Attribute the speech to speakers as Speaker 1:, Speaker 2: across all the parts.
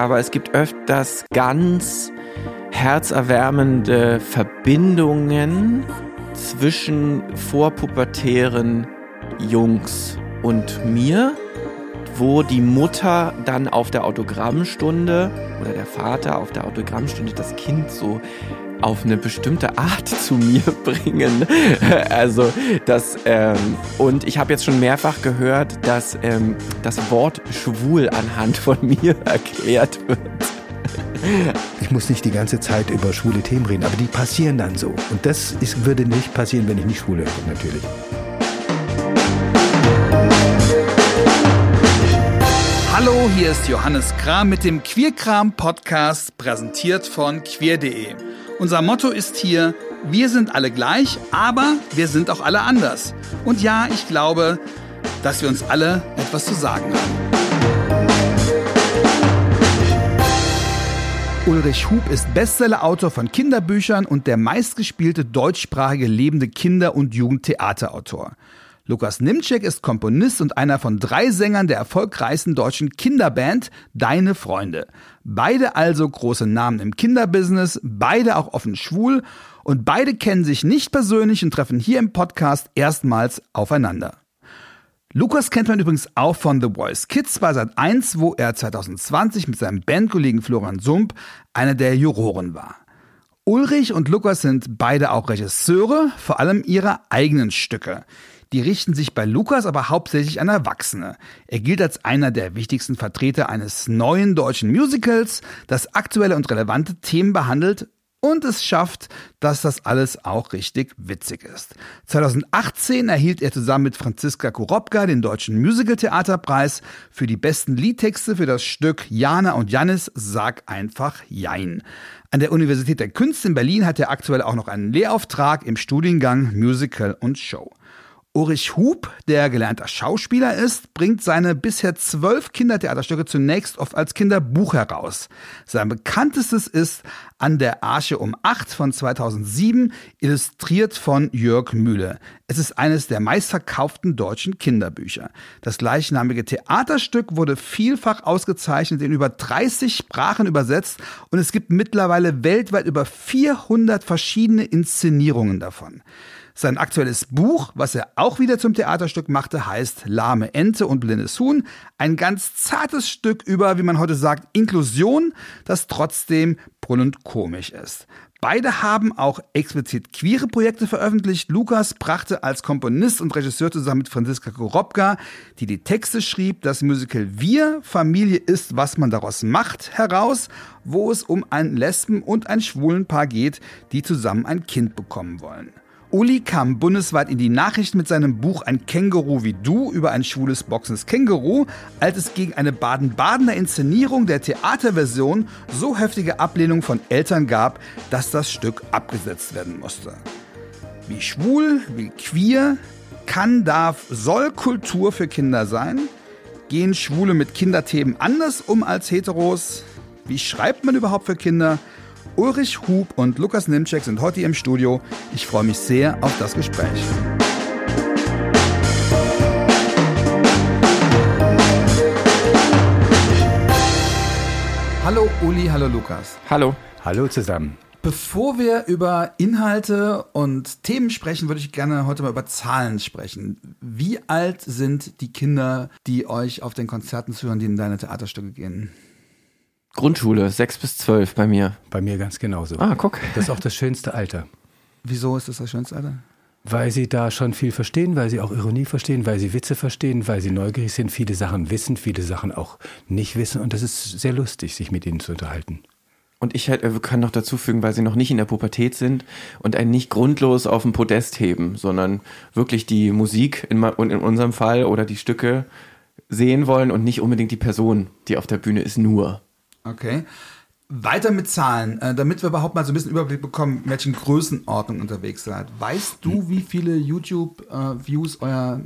Speaker 1: aber es gibt öfters ganz herzerwärmende Verbindungen zwischen vorpubertären Jungs und mir, wo die Mutter dann auf der Autogrammstunde oder der Vater auf der Autogrammstunde das Kind so auf eine bestimmte Art zu mir bringen. Also das ähm, und ich habe jetzt schon mehrfach gehört, dass ähm, das Wort schwul anhand von mir erklärt wird.
Speaker 2: Ich muss nicht die ganze Zeit über schwule Themen reden, aber die passieren dann so. Und das ist, würde nicht passieren, wenn ich nicht schwul wäre, natürlich.
Speaker 3: Hallo, hier ist Johannes Kram mit dem Queerkram Podcast, präsentiert von queer.de. Unser Motto ist hier, wir sind alle gleich, aber wir sind auch alle anders. Und ja, ich glaube, dass wir uns alle etwas zu sagen haben. Ulrich Hub ist Bestsellerautor von Kinderbüchern und der meistgespielte deutschsprachige lebende Kinder- und Jugendtheaterautor. Lukas Nimczek ist Komponist und einer von drei Sängern der erfolgreichsten deutschen Kinderband Deine Freunde. Beide also große Namen im Kinderbusiness, beide auch offen schwul und beide kennen sich nicht persönlich und treffen hier im Podcast erstmals aufeinander. Lukas kennt man übrigens auch von The Voice Kids bei Sat 1, wo er 2020 mit seinem Bandkollegen Florian Sump einer der Juroren war. Ulrich und Lukas sind beide auch Regisseure, vor allem ihrer eigenen Stücke. Die richten sich bei Lukas aber hauptsächlich an Erwachsene. Er gilt als einer der wichtigsten Vertreter eines neuen deutschen Musicals, das aktuelle und relevante Themen behandelt und es schafft, dass das alles auch richtig witzig ist. 2018 erhielt er zusammen mit Franziska Kurobka den Deutschen Musical-Theaterpreis für die besten Liedtexte für das Stück Jana und Jannis Sag einfach Jein. An der Universität der Künste in Berlin hat er aktuell auch noch einen Lehrauftrag im Studiengang Musical und Show. Ulrich Hub, der gelernter Schauspieler ist, bringt seine bisher zwölf Kindertheaterstücke zunächst oft als Kinderbuch heraus. Sein bekanntestes ist An der Arche um acht von 2007, illustriert von Jörg Mühle. Es ist eines der meistverkauften deutschen Kinderbücher. Das gleichnamige Theaterstück wurde vielfach ausgezeichnet, in über 30 Sprachen übersetzt und es gibt mittlerweile weltweit über 400 verschiedene Inszenierungen davon. Sein aktuelles Buch, was er auch wieder zum Theaterstück machte, heißt Lahme Ente und blindes Huhn. Ein ganz zartes Stück über, wie man heute sagt, Inklusion, das trotzdem brüllend komisch ist. Beide haben auch explizit queere Projekte veröffentlicht. Lukas brachte als Komponist und Regisseur zusammen mit Franziska Korobka, die die Texte schrieb, das Musical Wir, Familie ist, was man daraus macht, heraus, wo es um ein Lesben- und ein Schwulenpaar geht, die zusammen ein Kind bekommen wollen. Uli kam bundesweit in die Nachrichten mit seinem Buch Ein Känguru wie du über ein schwules boxendes Känguru, als es gegen eine Baden-Badener Inszenierung der Theaterversion so heftige Ablehnung von Eltern gab, dass das Stück abgesetzt werden musste. Wie schwul, wie queer, kann, darf, soll Kultur für Kinder sein? Gehen Schwule mit Kinderthemen anders um als Heteros? Wie schreibt man überhaupt für Kinder? Ulrich Hub und Lukas Nimczek sind heute im Studio. Ich freue mich sehr auf das Gespräch. Hallo Uli, hallo Lukas.
Speaker 1: Hallo.
Speaker 2: Hallo zusammen.
Speaker 3: Bevor wir über Inhalte und Themen sprechen, würde ich gerne heute mal über Zahlen sprechen. Wie alt sind die Kinder, die euch auf den Konzerten zuhören, die in deine Theaterstücke gehen?
Speaker 1: Grundschule, sechs bis zwölf bei mir.
Speaker 2: Bei mir ganz genauso.
Speaker 1: Ah, guck.
Speaker 2: Das ist auch das schönste Alter.
Speaker 3: Wieso ist das das schönste Alter?
Speaker 2: Weil sie da schon viel verstehen, weil sie auch Ironie verstehen, weil sie Witze verstehen, weil sie neugierig sind, viele Sachen wissen, viele Sachen auch nicht wissen. Und das ist sehr lustig, sich mit ihnen zu unterhalten.
Speaker 1: Und ich halt, kann noch dazu fügen, weil sie noch nicht in der Pubertät sind und einen nicht grundlos auf den Podest heben, sondern wirklich die Musik in, in unserem Fall oder die Stücke sehen wollen und nicht unbedingt die Person, die auf der Bühne ist, nur.
Speaker 3: Okay. Weiter mit Zahlen, äh, damit wir überhaupt mal so ein bisschen Überblick bekommen, in welchen Größenordnung unterwegs seid. Weißt du, wie viele YouTube-Views äh, euer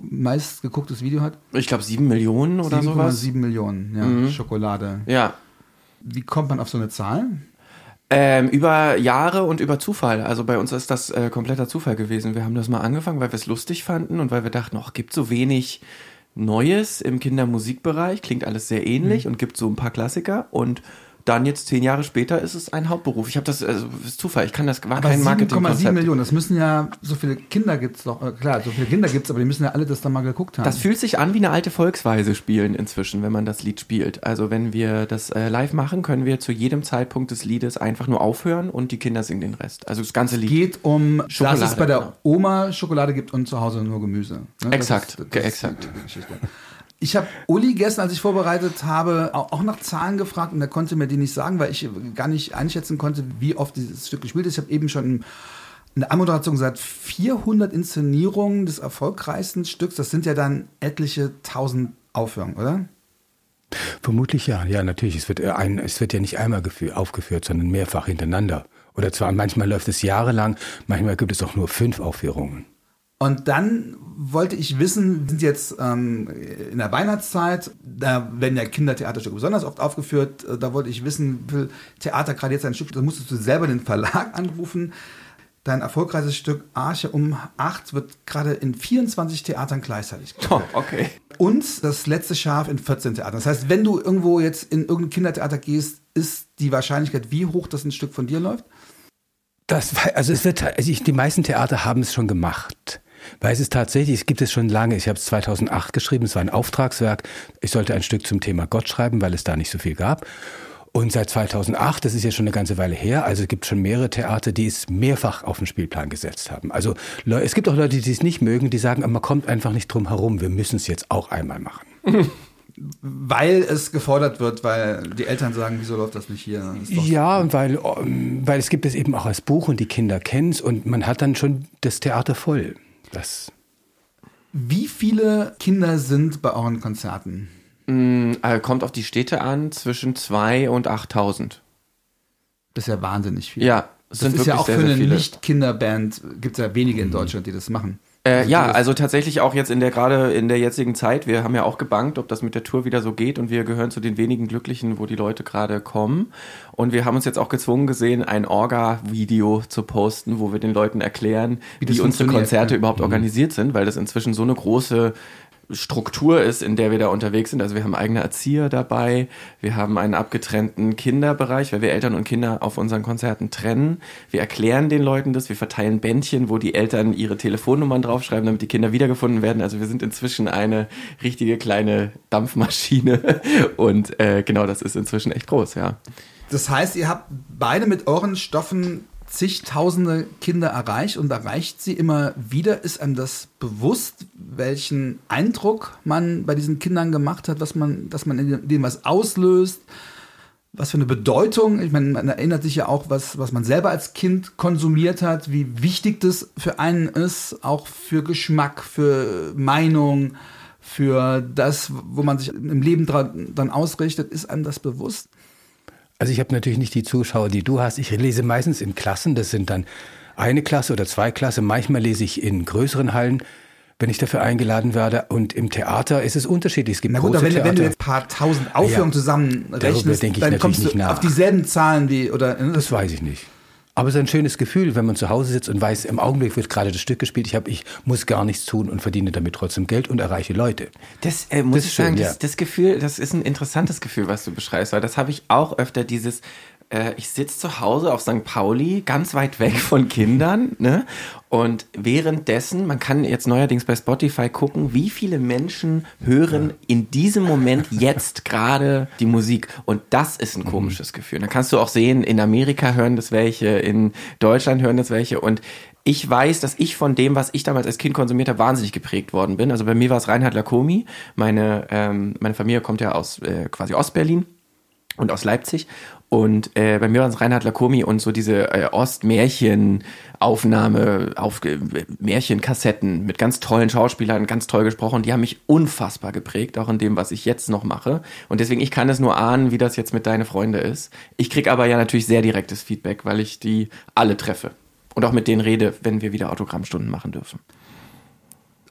Speaker 3: meistgegucktes Video hat?
Speaker 1: Ich glaube sieben Millionen oder 7, sowas.
Speaker 3: Sieben Millionen, ja, mhm. Schokolade.
Speaker 1: Ja.
Speaker 3: Wie kommt man auf so eine Zahl?
Speaker 1: Ähm, über Jahre und über Zufall. Also bei uns ist das äh, kompletter Zufall gewesen. Wir haben das mal angefangen, weil wir es lustig fanden und weil wir dachten, ach, gibt so wenig Neues im Kindermusikbereich, klingt alles sehr ähnlich mhm. und gibt so ein paar Klassiker und dann jetzt zehn Jahre später ist es ein Hauptberuf. Ich habe das, also ist Zufall, ich kann das, war aber kein Marketing. 7,7
Speaker 3: Millionen, das müssen ja, so viele Kinder gibt's doch, äh, klar, so viele Kinder gibt's, aber die müssen ja alle das dann mal geguckt haben.
Speaker 1: Das fühlt sich an wie eine alte Volksweise spielen inzwischen, wenn man das Lied spielt. Also wenn wir das äh, live machen, können wir zu jedem Zeitpunkt des Liedes einfach nur aufhören und die Kinder singen den Rest. Also das ganze Lied.
Speaker 3: Es geht um, Schokolade, dass es bei der genau. Oma Schokolade gibt und zu Hause nur Gemüse.
Speaker 1: Ne? Exakt, das, das exakt.
Speaker 3: Ich habe Uli gestern, als ich vorbereitet habe, auch nach Zahlen gefragt und er konnte mir die nicht sagen, weil ich gar nicht einschätzen konnte, wie oft dieses Stück gespielt ist. Ich habe eben schon in der Anmoderation gesagt, 400 Inszenierungen des erfolgreichsten Stücks, das sind ja dann etliche tausend Aufführungen, oder?
Speaker 2: Vermutlich ja, ja, natürlich. Es wird, ein, es wird ja nicht einmal aufgeführt, sondern mehrfach hintereinander. Oder zwar manchmal läuft es jahrelang, manchmal gibt es auch nur fünf Aufführungen.
Speaker 3: Und dann wollte ich wissen, wir sind jetzt ähm, in der Weihnachtszeit, da werden ja Kindertheaterstücke besonders oft aufgeführt, äh, da wollte ich wissen, will Theater gerade jetzt ein Stück, da musstest du selber den Verlag anrufen. Dein erfolgreiches Stück Arche um 8 wird gerade in 24 Theatern gleichzeitig
Speaker 1: Oh, okay.
Speaker 3: Und das letzte Schaf in 14 Theatern. Das heißt, wenn du irgendwo jetzt in irgendein Kindertheater gehst, ist die Wahrscheinlichkeit wie hoch, dass ein Stück von dir läuft?
Speaker 2: Das, also es wird, also ich, die meisten Theater haben es schon gemacht. Weil es ist tatsächlich, es gibt es schon lange. Ich habe es 2008 geschrieben, es war ein Auftragswerk. Ich sollte ein Stück zum Thema Gott schreiben, weil es da nicht so viel gab. Und seit 2008, das ist ja schon eine ganze Weile her, also es gibt schon mehrere Theater, die es mehrfach auf den Spielplan gesetzt haben. Also es gibt auch Leute, die es nicht mögen, die sagen, man kommt einfach nicht drum herum, wir müssen es jetzt auch einmal machen.
Speaker 3: Weil es gefordert wird, weil die Eltern sagen, wieso läuft das nicht hier?
Speaker 2: Das ja, weil, weil es gibt es eben auch als Buch und die Kinder kennen es und man hat dann schon das Theater voll. Das.
Speaker 3: Wie viele Kinder sind bei euren Konzerten?
Speaker 1: Mm, also kommt auf die Städte an, zwischen 2 und 8000.
Speaker 3: Das ist ja wahnsinnig viel.
Speaker 1: Ja,
Speaker 3: das ist ja auch für eine Nicht-Kinderband, gibt es ja wenige in Deutschland, die das machen.
Speaker 1: Äh, also ja, also tatsächlich auch jetzt in der gerade in der jetzigen Zeit. Wir haben ja auch gebankt, ob das mit der Tour wieder so geht und wir gehören zu den wenigen Glücklichen, wo die Leute gerade kommen. Und wir haben uns jetzt auch gezwungen gesehen, ein Orga-Video zu posten, wo wir den Leuten erklären, wie, wie unsere Konzerte überhaupt mhm. organisiert sind, weil das inzwischen so eine große Struktur ist, in der wir da unterwegs sind. Also wir haben eigene Erzieher dabei, wir haben einen abgetrennten Kinderbereich, weil wir Eltern und Kinder auf unseren Konzerten trennen. Wir erklären den Leuten das, wir verteilen Bändchen, wo die Eltern ihre Telefonnummern draufschreiben, damit die Kinder wiedergefunden werden. Also wir sind inzwischen eine richtige kleine Dampfmaschine und äh, genau, das ist inzwischen echt groß, ja.
Speaker 3: Das heißt, ihr habt beide mit euren Stoffen zigtausende Kinder erreicht und erreicht sie immer wieder. Ist einem das bewusst, welchen Eindruck man bei diesen Kindern gemacht hat, was man, dass man in denen was auslöst? Was für eine Bedeutung, ich meine, man erinnert sich ja auch, was, was man selber als Kind konsumiert hat, wie wichtig das für einen ist, auch für Geschmack, für Meinung, für das, wo man sich im Leben dran, dann ausrichtet, ist einem das bewusst?
Speaker 2: Also ich habe natürlich nicht die Zuschauer, die du hast. Ich lese meistens in Klassen, das sind dann eine Klasse oder zwei Klassen. Manchmal lese ich in größeren Hallen, wenn ich dafür eingeladen werde. Und im Theater ist es unterschiedlich. Es gibt
Speaker 3: Na gut, große aber wenn, wenn du jetzt ein paar tausend Aufführungen ja, zusammenrechnest, dann kommst du auf dieselben Zahlen wie oder.
Speaker 2: Ne? Das weiß ich nicht. Aber es ist ein schönes Gefühl, wenn man zu Hause sitzt und weiß, im Augenblick wird gerade das Stück gespielt. Ich, hab, ich muss gar nichts tun und verdiene damit trotzdem Geld und erreiche Leute.
Speaker 1: Das äh, muss das ich schön, sagen, das, ja. das Gefühl, das ist ein interessantes Gefühl, was du beschreibst, weil das habe ich auch öfter dieses, äh, ich sitze zu Hause auf St. Pauli, ganz weit weg von Kindern, ne? Und währenddessen, man kann jetzt neuerdings bei Spotify gucken, wie viele Menschen hören in diesem Moment jetzt gerade die Musik. Und das ist ein mhm. komisches. Gefühl. Dann kannst du auch sehen, in Amerika hören das welche, in Deutschland hören das welche. Und ich weiß, dass ich von dem, was ich damals als Kind konsumiert habe, wahnsinnig geprägt worden bin. Also bei mir war es Reinhard Lakomi. Meine, ähm, meine Familie kommt ja aus äh, quasi Ostberlin und aus Leipzig. Und äh, bei mir war es Reinhard Lakomi und so diese äh, Ostmärchen-Aufnahme auf äh, Märchenkassetten mit ganz tollen Schauspielern, ganz toll gesprochen. Die haben mich unfassbar geprägt, auch in dem, was ich jetzt noch mache. Und deswegen, ich kann es nur ahnen, wie das jetzt mit deine Freunde ist. Ich krieg aber ja natürlich sehr direktes Feedback, weil ich die alle treffe. Und auch mit denen rede, wenn wir wieder Autogrammstunden machen dürfen.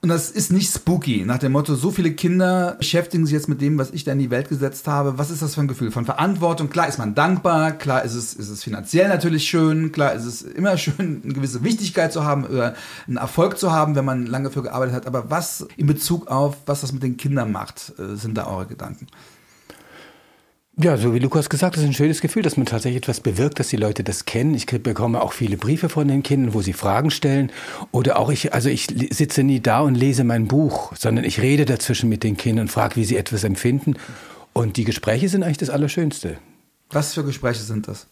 Speaker 3: Und das ist nicht spooky, nach dem Motto, so viele Kinder beschäftigen sich jetzt mit dem, was ich da in die Welt gesetzt habe. Was ist das für ein Gefühl von Verantwortung? Klar ist man dankbar, klar ist es, ist es finanziell natürlich schön, klar ist es immer schön, eine gewisse Wichtigkeit zu haben oder einen Erfolg zu haben, wenn man lange für gearbeitet hat. Aber was in Bezug auf, was das mit den Kindern macht, äh, sind da eure Gedanken?
Speaker 2: Ja, so wie Lukas gesagt hat, ist ein schönes Gefühl, dass man tatsächlich etwas bewirkt, dass die Leute das kennen. Ich bekomme auch viele Briefe von den Kindern, wo sie Fragen stellen. Oder auch ich, also ich sitze nie da und lese mein Buch, sondern ich rede dazwischen mit den Kindern, frage, wie sie etwas empfinden. Und die Gespräche sind eigentlich das Allerschönste.
Speaker 3: Was für Gespräche sind das?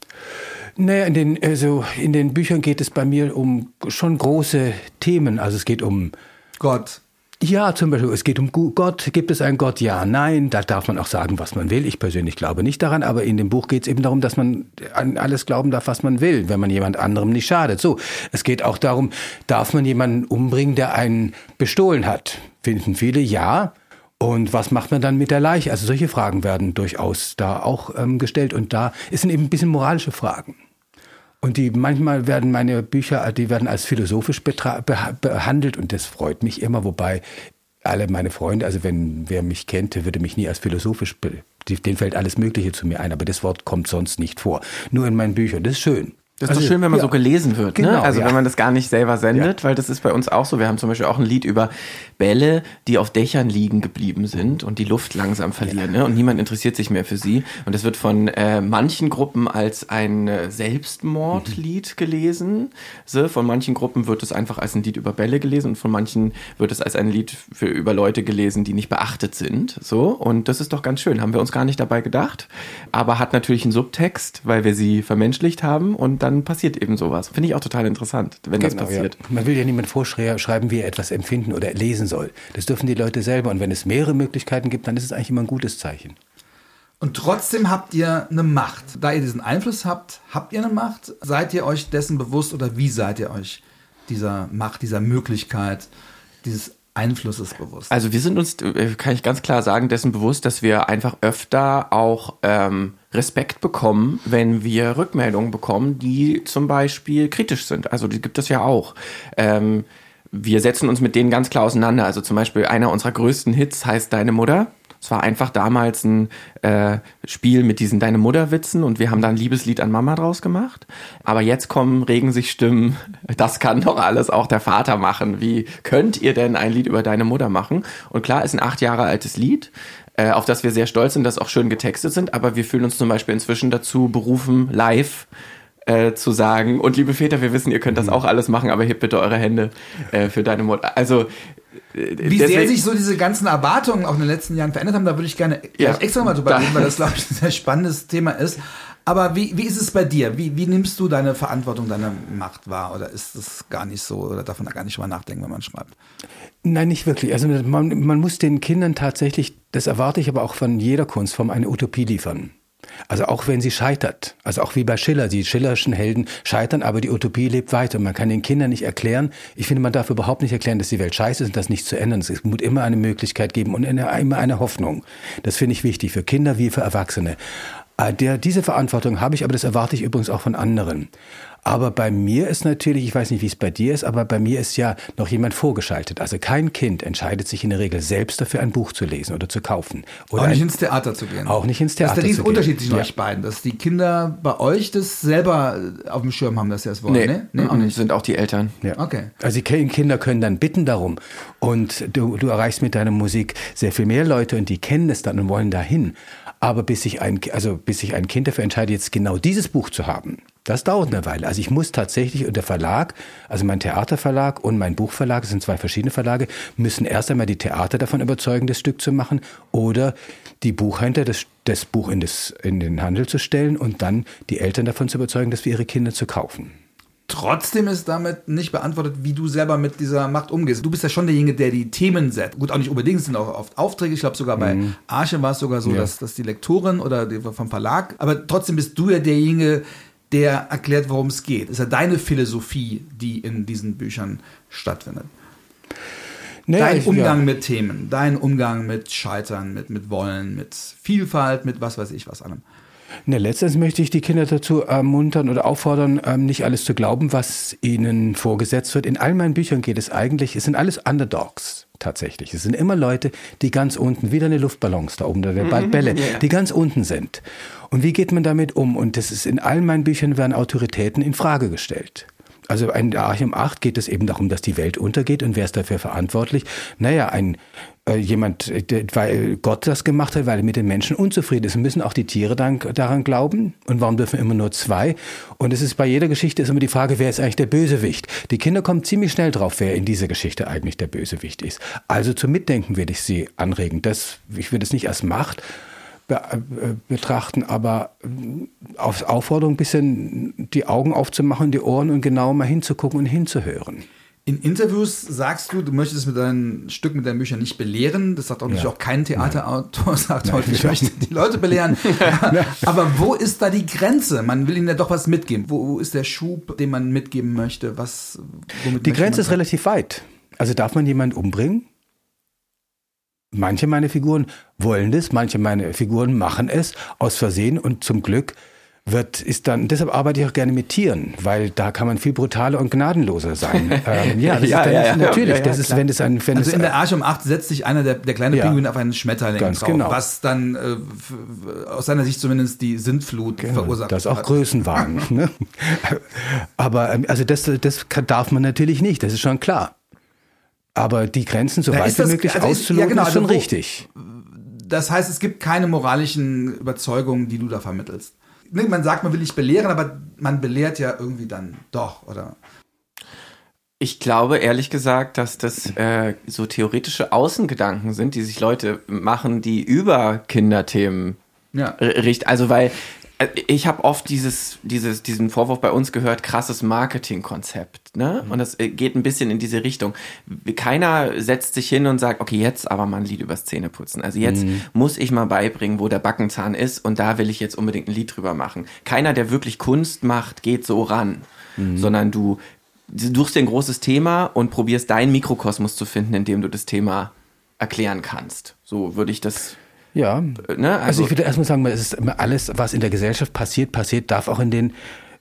Speaker 2: Naja, in den, also in den Büchern geht es bei mir um schon große Themen. Also es geht um
Speaker 3: Gott,
Speaker 2: ja, zum Beispiel, es geht um Gott. Gibt es einen Gott? Ja, nein. Da darf man auch sagen, was man will. Ich persönlich glaube nicht daran, aber in dem Buch geht es eben darum, dass man an alles glauben darf, was man will, wenn man jemand anderem nicht schadet. So, es geht auch darum, darf man jemanden umbringen, der einen bestohlen hat? Finden viele ja. Und was macht man dann mit der Leiche? Also solche Fragen werden durchaus da auch ähm, gestellt. Und da sind eben ein bisschen moralische Fragen. Und die manchmal werden meine Bücher, die werden als philosophisch behandelt und das freut mich immer, wobei alle meine Freunde, also wenn wer mich kennt, würde mich nie als philosophisch, denen fällt alles Mögliche zu mir ein, aber das Wort kommt sonst nicht vor. Nur in meinen Büchern. Das ist schön.
Speaker 1: Das ist also, doch schön, wenn man ja. so gelesen wird, ne? genau, ne? Also ja. wenn man das gar nicht selber sendet,
Speaker 2: ja.
Speaker 1: weil das ist bei uns auch so. Wir haben zum Beispiel auch ein Lied über Bälle, die auf Dächern liegen geblieben sind und die Luft langsam verlieren, ne? Und niemand interessiert sich mehr für sie. Und das wird von äh, manchen Gruppen als ein äh, Selbstmordlied mhm. gelesen. So, von manchen Gruppen wird es einfach als ein Lied über Bälle gelesen und von manchen wird es als ein Lied für über Leute gelesen, die nicht beachtet sind. So und das ist doch ganz schön. Haben wir uns gar nicht dabei gedacht, aber hat natürlich einen Subtext, weil wir sie vermenschlicht haben und dann dann passiert eben sowas. Finde ich auch total interessant, wenn genau, das passiert.
Speaker 2: Ja. Man will ja niemand vorschreiben, wie er etwas empfinden oder lesen soll. Das dürfen die Leute selber. Und wenn es mehrere Möglichkeiten gibt, dann ist es eigentlich immer ein gutes Zeichen.
Speaker 3: Und trotzdem habt ihr eine Macht. Da ihr diesen Einfluss habt, habt ihr eine Macht? Seid ihr euch dessen bewusst oder wie seid ihr euch dieser Macht, dieser Möglichkeit, dieses Einflusses bewusst?
Speaker 1: Also wir sind uns, äh, kann ich ganz klar sagen, dessen bewusst, dass wir einfach öfter auch ähm, Respekt bekommen, wenn wir Rückmeldungen bekommen, die zum Beispiel kritisch sind. Also die gibt es ja auch. Ähm, wir setzen uns mit denen ganz klar auseinander. Also zum Beispiel einer unserer größten Hits heißt Deine Mutter. Es war einfach damals ein äh, Spiel mit diesen Deine Mutter-Witzen und wir haben da ein Liebeslied an Mama draus gemacht. Aber jetzt kommen, regen sich Stimmen, das kann doch alles auch der Vater machen. Wie könnt ihr denn ein Lied über deine Mutter machen? Und klar, ist ein acht Jahre altes Lied, äh, auf das wir sehr stolz sind, das auch schön getextet sind, aber wir fühlen uns zum Beispiel inzwischen dazu berufen, live äh, zu sagen, und liebe Väter, wir wissen, ihr könnt das mhm. auch alles machen, aber hebt bitte eure Hände äh, für deine Mutter. Also
Speaker 3: wie Deswegen, sehr sich so diese ganzen Erwartungen auch in den letzten Jahren verändert haben, da würde ich gerne ja, extra mal drüber reden, weil das, glaube ich, ein sehr spannendes Thema ist. Aber wie, wie ist es bei dir? Wie, wie nimmst du deine Verantwortung, deine Macht wahr? Oder ist das gar nicht so? Oder darf man da gar nicht drüber nachdenken, wenn man schreibt?
Speaker 2: Nein, nicht wirklich. Also man, man muss den Kindern tatsächlich, das erwarte ich aber auch von jeder Kunstform, eine Utopie liefern. Also auch wenn sie scheitert, also auch wie bei Schiller, die schillerschen Helden scheitern, aber die Utopie lebt weiter. Man kann den Kindern nicht erklären, ich finde, man darf überhaupt nicht erklären, dass die Welt scheiße ist und das nicht zu ändern. Es muss immer eine Möglichkeit geben und immer eine Hoffnung. Das finde ich wichtig, für Kinder wie für Erwachsene. Äh, der, diese Verantwortung habe ich, aber das erwarte ich übrigens auch von anderen. Aber bei mir ist natürlich, ich weiß nicht, wie es bei dir ist, aber bei mir ist ja noch jemand vorgeschaltet. Also kein Kind entscheidet sich in der Regel selbst dafür, ein Buch zu lesen oder zu kaufen. Oder
Speaker 3: auch nicht ins Theater zu gehen.
Speaker 2: Auch nicht ins Theater
Speaker 3: zu gehen. Das ist der Unterschied zwischen ja. euch beiden, dass die Kinder bei euch das selber auf dem Schirm haben, dass sie das wollen. Nee,
Speaker 1: ne? nee auch nicht. sind auch die Eltern.
Speaker 2: Ja. Okay. Also die Kinder können dann bitten darum und du, du erreichst mit deiner Musik sehr viel mehr Leute und die kennen es dann und wollen dahin. Aber bis sich ein, also bis sich ein Kind dafür entscheidet, jetzt genau dieses Buch zu haben, das dauert eine Weile. Also ich muss tatsächlich, und der Verlag, also mein Theaterverlag und mein Buchverlag, das sind zwei verschiedene Verlage, müssen erst einmal die Theater davon überzeugen, das Stück zu machen oder die Buchhändler, das, das Buch in, das, in den Handel zu stellen und dann die Eltern davon zu überzeugen, das für ihre Kinder zu kaufen.
Speaker 3: Trotzdem ist damit nicht beantwortet, wie du selber mit dieser Macht umgehst. Du bist ja schon derjenige, der die Themen setzt. Gut, auch nicht unbedingt, sind auch oft Aufträge. Ich glaube, sogar bei mhm. Arche war es sogar so, ja. dass, dass die Lektorin oder die vom Verlag, aber trotzdem bist du ja derjenige, der erklärt, worum es geht. Das ist ja deine Philosophie, die in diesen Büchern stattfindet. Naja, dein Umgang ja. mit Themen, dein Umgang mit Scheitern, mit, mit Wollen, mit Vielfalt, mit was weiß ich was allem.
Speaker 2: Ne, letztens möchte ich die Kinder dazu ermuntern oder auffordern, ähm, nicht alles zu glauben, was ihnen vorgesetzt wird. In all meinen Büchern geht es eigentlich, es sind alles Underdogs tatsächlich. Es sind immer Leute, die ganz unten, wieder eine Luftballons da oben, da der bald Bälle, yeah. die ganz unten sind. Und wie geht man damit um? Und das ist in all meinen Büchern werden Autoritäten in Frage gestellt. Also in Archium 8 geht es eben darum, dass die Welt untergeht und wer ist dafür verantwortlich? Naja, ein äh, jemand, der, weil Gott das gemacht hat, weil er mit den Menschen unzufrieden ist. Müssen auch die Tiere dann, daran glauben? Und warum dürfen immer nur zwei? Und es ist bei jeder Geschichte ist immer die Frage, wer ist eigentlich der Bösewicht? Die Kinder kommen ziemlich schnell drauf, wer in dieser Geschichte eigentlich der Bösewicht ist. Also zum Mitdenken würde ich sie anregen. Das, ich würde es nicht als Macht äh, betrachten, aber äh, auf Aufforderung ein bisschen die Augen aufzumachen, die Ohren und genau mal hinzugucken und hinzuhören.
Speaker 3: In Interviews sagst du, du möchtest mit deinen Stücken, mit deinen Büchern nicht belehren. Das sagt auch, ja. auch kein Theaterautor, sagt Nein, heute, ich möchte die Leute belehren. Aber wo ist da die Grenze? Man will ihnen ja doch was mitgeben. Wo ist der Schub, den man mitgeben möchte? Was,
Speaker 2: die Grenze ist relativ weit. Also darf man jemanden umbringen? Manche meiner Figuren wollen das, manche meiner Figuren machen es aus Versehen und zum Glück wird, ist dann, deshalb arbeite ich auch gerne mit Tieren, weil da kann man viel brutaler und gnadenloser sein. ähm, ja, das ja, ist dann, ja, ja, natürlich, das ist, wenn es ein, wenn
Speaker 3: Also
Speaker 2: es,
Speaker 3: in der Arche um 8 setzt sich einer der, der kleine Pinguin auf einen Schmetterling
Speaker 2: ganz
Speaker 3: drauf,
Speaker 2: genau.
Speaker 3: was dann äh, aus seiner Sicht zumindest die Sintflut genau, verursacht.
Speaker 2: Das ist auch Größenwahn. ne? Aber ähm, also das, das darf man natürlich nicht, das ist schon klar. Aber die Grenzen so weit wie möglich also auszuloten, ja, genau, ist schon also wo, richtig.
Speaker 3: Das heißt, es gibt keine moralischen Überzeugungen, die du da vermittelst. Man sagt, man will nicht belehren, aber man belehrt ja irgendwie dann doch, oder?
Speaker 1: Ich glaube ehrlich gesagt, dass das äh, so theoretische Außengedanken sind, die sich Leute machen, die über Kinderthemen ja. richten. Also weil ich habe oft dieses, dieses, diesen Vorwurf bei uns gehört, krasses Marketingkonzept. Ne? Mhm. Und das äh, geht ein bisschen in diese Richtung. Keiner setzt sich hin und sagt, okay, jetzt aber mal ein Lied übers Zähneputzen. Also jetzt mhm. muss ich mal beibringen, wo der Backenzahn ist und da will ich jetzt unbedingt ein Lied drüber machen. Keiner, der wirklich Kunst macht, geht so ran. Mhm. Sondern du suchst dir ein großes Thema und probierst deinen Mikrokosmos zu finden, in dem du das Thema erklären kannst. So würde ich das
Speaker 2: ja. Ne? Also, also, ich würde erstmal sagen, es ist alles, was in der Gesellschaft passiert, passiert, darf auch in den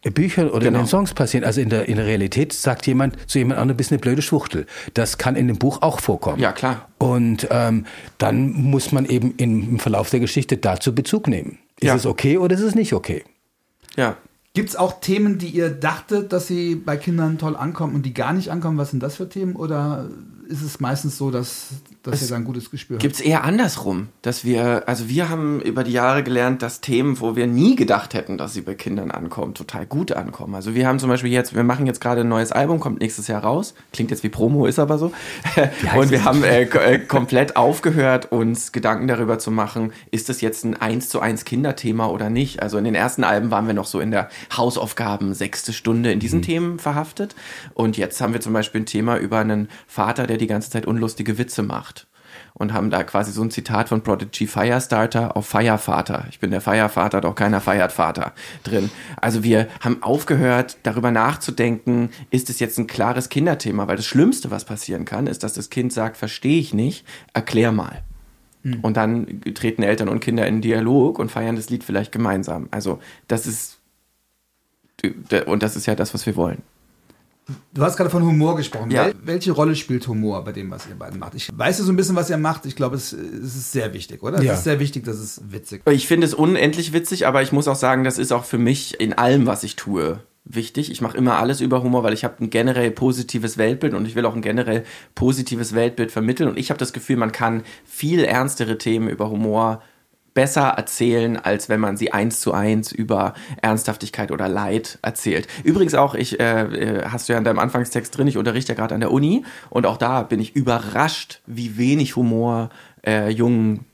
Speaker 2: Büchern oder genau. in den genau. Songs passieren. Also in der, in der Realität sagt jemand zu jemand anderem, bist eine blöde Schwuchtel. Das kann in dem Buch auch vorkommen.
Speaker 1: Ja, klar.
Speaker 2: Und ähm, dann muss man eben im Verlauf der Geschichte dazu Bezug nehmen. Ist ja. es okay oder ist es nicht okay?
Speaker 1: Ja.
Speaker 3: Gibt es auch Themen, die ihr dachtet, dass sie bei Kindern toll ankommen und die gar nicht ankommen? Was sind das für Themen? Oder ist es meistens so, dass, dass ihr da ein gutes Gespür habt?
Speaker 1: Gibt es eher andersrum, dass wir, also wir haben über die Jahre gelernt, dass Themen, wo wir nie gedacht hätten, dass sie bei Kindern ankommen, total gut ankommen. Also wir haben zum Beispiel jetzt, wir machen jetzt gerade ein neues Album, kommt nächstes Jahr raus. Klingt jetzt wie Promo, ist aber so. Und wir haben äh, äh, komplett aufgehört, uns Gedanken darüber zu machen, ist das jetzt ein eins zu eins Kinderthema oder nicht? Also in den ersten Alben waren wir noch so in der Hausaufgaben sechste Stunde in diesen mhm. Themen verhaftet. Und jetzt haben wir zum Beispiel ein Thema über einen Vater, der die ganze Zeit unlustige Witze macht. Und haben da quasi so ein Zitat von Prodigy Firestarter auf Feiervater. Ich bin der Feiervater, doch keiner feiert Vater drin. Also wir haben aufgehört, darüber nachzudenken, ist es jetzt ein klares Kinderthema? Weil das Schlimmste, was passieren kann, ist, dass das Kind sagt, verstehe ich nicht, erklär mal. Mhm. Und dann treten Eltern und Kinder in Dialog und feiern das Lied vielleicht gemeinsam. Also das ist, und das ist ja das, was wir wollen.
Speaker 3: Du hast gerade von Humor gesprochen. Ja. Welche Rolle spielt Humor bei dem, was ihr beiden macht? Ich weiß ja so ein bisschen, was ihr macht. Ich glaube, es, es ist sehr wichtig, oder? Ja. Es ist sehr wichtig, dass es witzig
Speaker 1: Ich finde es unendlich witzig, aber ich muss auch sagen, das ist auch für mich in allem, was ich tue, wichtig. Ich mache immer alles über Humor, weil ich habe ein generell positives Weltbild und ich will auch ein generell positives Weltbild vermitteln. Und ich habe das Gefühl, man kann viel ernstere Themen über Humor besser erzählen, als wenn man sie eins zu eins über Ernsthaftigkeit oder Leid erzählt. Übrigens auch, ich äh, äh, hast du ja in deinem Anfangstext drin, ich unterrichte ja gerade an der Uni und auch da bin ich überrascht, wie wenig Humor äh, jungen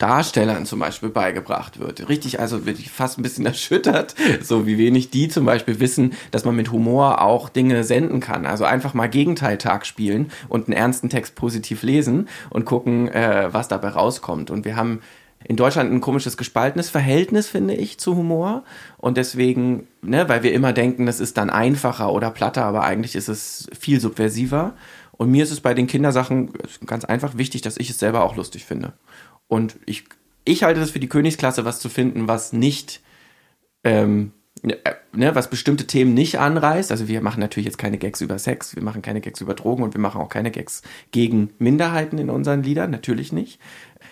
Speaker 1: Darstellern zum Beispiel beigebracht wird. Richtig, also bin ich fast ein bisschen erschüttert, so wie wenig die zum Beispiel wissen, dass man mit Humor auch Dinge senden kann. Also einfach mal Gegenteiltag spielen und einen ernsten Text positiv lesen und gucken, äh, was dabei rauskommt. Und wir haben in Deutschland ein komisches gespaltenes Verhältnis, finde ich, zu Humor. Und deswegen, ne, weil wir immer denken, das ist dann einfacher oder platter, aber eigentlich ist es viel subversiver. Und mir ist es bei den Kindersachen ganz einfach wichtig, dass ich es selber auch lustig finde. Und ich, ich halte es für die Königsklasse, was zu finden, was nicht ähm, ne, was bestimmte Themen nicht anreißt. Also wir machen natürlich jetzt keine Gags über Sex, wir machen keine Gags über Drogen und wir machen auch keine Gags gegen Minderheiten in unseren Liedern, natürlich nicht.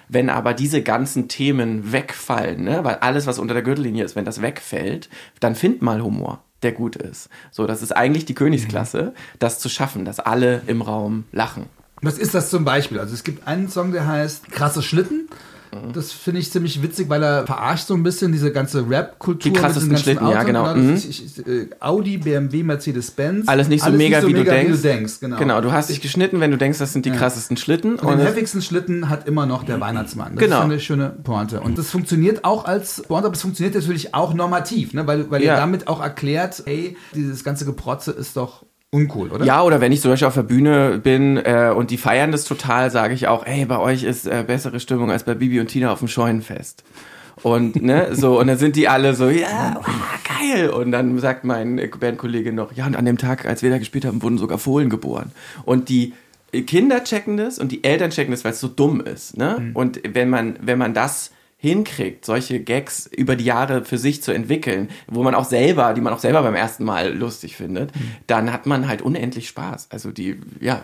Speaker 1: Wenn aber diese ganzen Themen wegfallen, ne, weil alles, was unter der Gürtellinie ist, wenn das wegfällt, dann find mal Humor, der gut ist. So, das ist eigentlich die Königsklasse, das zu schaffen, dass alle im Raum lachen.
Speaker 3: Was ist das zum Beispiel? Also es gibt einen Song, der heißt Krasse Schlitten. Mhm. Das finde ich ziemlich witzig, weil er verarscht so ein bisschen diese ganze Rap-Kultur.
Speaker 1: Die krassesten Schlitten, Autos, ja, genau. genau.
Speaker 3: Mhm. Ich, ich, äh, Audi, BMW, Mercedes-Benz.
Speaker 1: Alles nicht so Alles mega, nicht so wie, mega du, denkst. wie du denkst. Genau. genau, du hast dich geschnitten, wenn du denkst, das sind die ja. krassesten Schlitten.
Speaker 3: Und, und den heftigsten Schlitten hat immer noch der Weihnachtsmann. Das genau. ist eine schöne Pointe. Und das funktioniert auch als Pointe, aber es funktioniert natürlich auch normativ, ne? weil, weil ja. ihr damit auch erklärt, hey, dieses ganze Geprotze ist doch uncool, oder?
Speaker 1: Ja, oder wenn ich zum Beispiel auf der Bühne bin äh, und die feiern das total, sage ich auch, ey, bei euch ist äh, bessere Stimmung als bei Bibi und Tina auf dem Scheunenfest. Und ne, so, und dann sind die alle so, ja, oh, geil. Und dann sagt mein Bandkollege noch, ja, und an dem Tag, als wir da gespielt haben, wurden sogar Fohlen geboren. Und die Kinder checken das und die Eltern checken das, weil es so dumm ist. Ne? Mhm. Und wenn man, wenn man das hinkriegt, solche Gags über die Jahre für sich zu entwickeln, wo man auch selber, die man auch selber beim ersten Mal lustig findet, mhm. dann hat man halt unendlich Spaß. Also die, ja.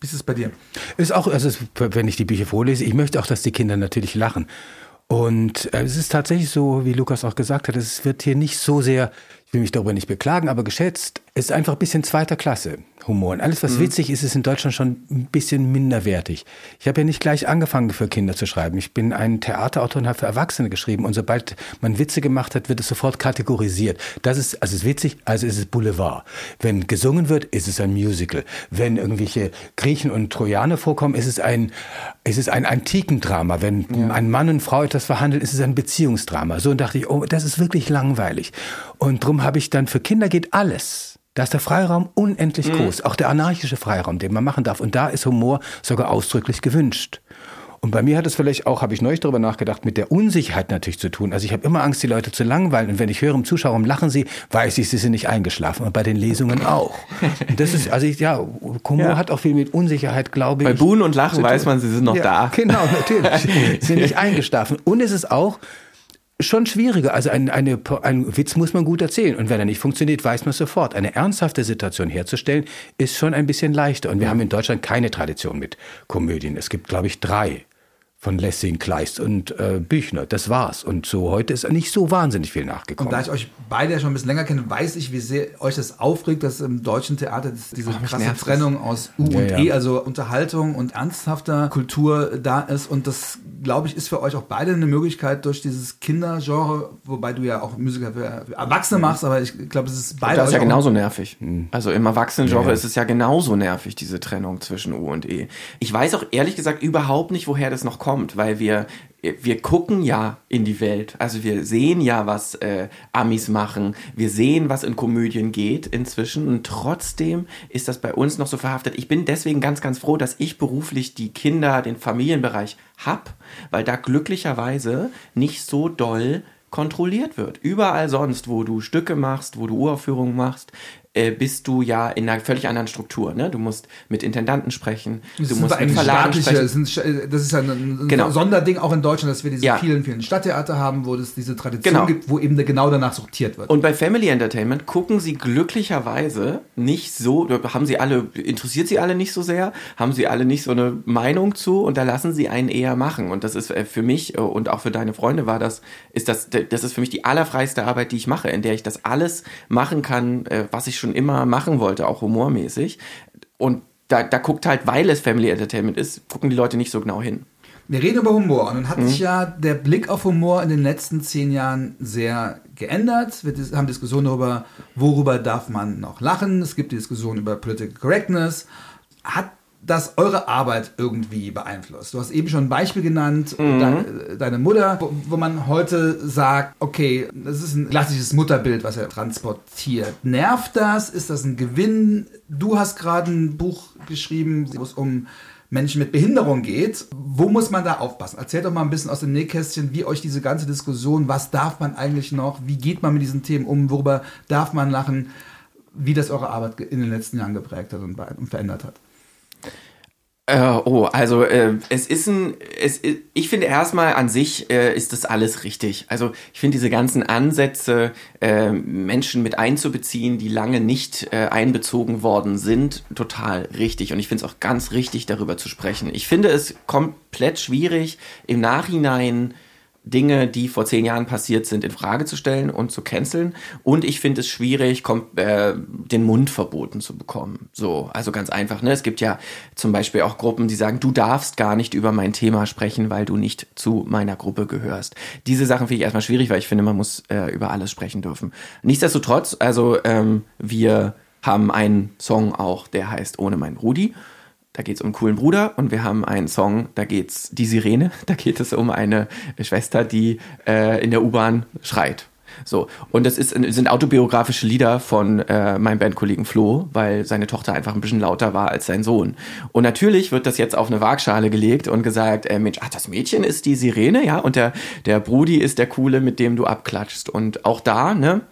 Speaker 3: Wie ist es bei dir?
Speaker 2: Ist auch, also wenn ich die Bücher vorlese, ich möchte auch, dass die Kinder natürlich lachen. Und äh, es ist tatsächlich so, wie Lukas auch gesagt hat, es wird hier nicht so sehr, ich will mich darüber nicht beklagen, aber geschätzt, es ist einfach ein bisschen zweiter Klasse. Humor. Und alles, was mhm. witzig ist, ist in Deutschland schon ein bisschen minderwertig. Ich habe ja nicht gleich angefangen, für Kinder zu schreiben. Ich bin ein Theaterautor und habe für Erwachsene geschrieben. Und sobald man Witze gemacht hat, wird es sofort kategorisiert. Das ist, also es ist witzig, also ist es Boulevard. Wenn gesungen wird, ist es ein Musical. Wenn irgendwelche Griechen und Trojaner vorkommen, ist es ein, ist es ein Antikendrama. Wenn ja. ein Mann und Frau etwas verhandelt, ist es ein Beziehungsdrama. So und dachte ich, oh, das ist wirklich langweilig. Und drum habe ich dann für Kinder geht alles. Da ist der Freiraum unendlich mhm. groß, auch der anarchische Freiraum, den man machen darf. Und da ist Humor sogar ausdrücklich gewünscht. Und bei mir hat es vielleicht auch, habe ich neulich darüber nachgedacht, mit der Unsicherheit natürlich zu tun. Also ich habe immer Angst, die Leute zu langweilen. Und wenn ich höre im Zuschauer, lachen sie, weiß ich, sie sind nicht eingeschlafen. Und bei den Lesungen auch. Und das ist, also ich, ja, Humor ja. hat auch viel mit Unsicherheit, glaube
Speaker 1: ich.
Speaker 2: Bei
Speaker 1: Buhn und Lachen weiß man, sie sind noch ja, da.
Speaker 2: Genau, natürlich. sie sind nicht eingeschlafen. Und es ist auch, schon schwieriger. Also ein, eine, ein Witz muss man gut erzählen. Und wenn er nicht funktioniert, weiß man sofort. Eine ernsthafte Situation herzustellen, ist schon ein bisschen leichter. Und wir haben in Deutschland keine Tradition mit Komödien. Es gibt, glaube ich, drei von Lessing, Kleist und äh, Büchner. Das war's. Und so heute ist nicht so wahnsinnig viel nachgekommen.
Speaker 3: Und da ich euch beide ja schon ein bisschen länger kenne, weiß ich, wie sehr euch das aufregt, dass im deutschen Theater diese oh, krasse Trennung aus U ja, und ja. E, also Unterhaltung und ernsthafter Kultur da ist. Und das, glaube ich, ist für euch auch beide eine Möglichkeit durch dieses Kindergenre, wobei du ja auch Musiker für Erwachsene machst, aber ich glaube, es ist beide.
Speaker 1: Das ist ja genauso nervig. Mhm. Also im Erwachsenengenre ja. ist es ja genauso nervig, diese Trennung zwischen U und E. Ich weiß auch ehrlich gesagt überhaupt nicht, woher das noch kommt kommt, weil wir wir gucken ja in die Welt. Also wir sehen ja, was äh, Amis machen. Wir sehen, was in Komödien geht inzwischen. Und trotzdem ist das bei uns noch so verhaftet. Ich bin deswegen ganz, ganz froh, dass ich beruflich die Kinder, den Familienbereich hab, weil da glücklicherweise nicht so doll kontrolliert wird. Überall sonst, wo du Stücke machst, wo du Uraufführungen machst, äh, bist du ja in einer völlig anderen Struktur. Ne? Du musst mit Intendanten sprechen, das du musst mit Verlagen sprechen.
Speaker 3: Das ist ja ein, ein genau. Sonderding auch in Deutschland, dass wir diese ja. vielen, vielen Stadttheater haben, wo es diese Tradition genau. gibt, wo eben genau danach sortiert wird.
Speaker 1: Und bei Family Entertainment gucken sie glücklicherweise nicht so, haben sie alle, interessiert sie alle nicht so sehr, haben sie alle nicht so eine Meinung zu und da lassen sie einen eher machen. Und das ist äh, für mich äh, und auch für deine Freunde war das, ist das, das ist für mich die allerfreiste Arbeit, die ich mache, in der ich das alles machen kann, was ich schon schon immer machen wollte, auch humormäßig. Und da, da guckt halt, weil es Family Entertainment ist, gucken die Leute nicht so genau hin.
Speaker 3: Wir reden über Humor und dann hat mhm. sich ja der Blick auf Humor in den letzten zehn Jahren sehr geändert. Wir haben Diskussionen darüber, worüber darf man noch lachen. Es gibt die Diskussion über Political Correctness. Hat das eure Arbeit irgendwie beeinflusst? Du hast eben schon ein Beispiel genannt, mhm. deine, deine, Mutter, wo, wo, man heute sagt, okay, das ist ein klassisches Mutterbild, was er transportiert. Nervt das? Ist das ein Gewinn? Du hast gerade ein Buch geschrieben, wo es um Menschen mit Behinderung geht. Wo muss man da aufpassen? Erzählt doch mal ein bisschen aus dem Nähkästchen, wie euch diese ganze Diskussion, was darf man eigentlich noch, wie geht man mit diesen Themen um, worüber darf man lachen, wie das eure Arbeit in den letzten Jahren geprägt hat und verändert hat.
Speaker 1: Äh, oh, also äh, es ist ein, es, ich finde erstmal an sich äh, ist das alles richtig. Also ich finde diese ganzen Ansätze, äh, Menschen mit einzubeziehen, die lange nicht äh, einbezogen worden sind, total richtig. Und ich finde es auch ganz richtig, darüber zu sprechen. Ich finde es komplett schwierig, im Nachhinein Dinge, die vor zehn Jahren passiert sind, in Frage zu stellen und zu canceln. Und ich finde es schwierig, kommt, äh, den Mund verboten zu bekommen. So, also ganz einfach. Ne? Es gibt ja zum Beispiel auch Gruppen, die sagen, du darfst gar nicht über mein Thema sprechen, weil du nicht zu meiner Gruppe gehörst. Diese Sachen finde ich erstmal schwierig, weil ich finde, man muss äh, über alles sprechen dürfen. Nichtsdestotrotz, also ähm, wir haben einen Song auch, der heißt Ohne mein Rudi da geht es um einen coolen Bruder und wir haben einen Song, da geht's die Sirene, da geht es um eine Schwester, die äh, in der U-Bahn schreit. So, und das ist, sind autobiografische Lieder von äh, meinem Bandkollegen Flo, weil seine Tochter einfach ein bisschen lauter war als sein Sohn. Und natürlich wird das jetzt auf eine Waagschale gelegt und gesagt, äh, Mensch, ach, das Mädchen ist die Sirene, ja, und der, der Brudi ist der Coole, mit dem du abklatschst. Und auch da, ne,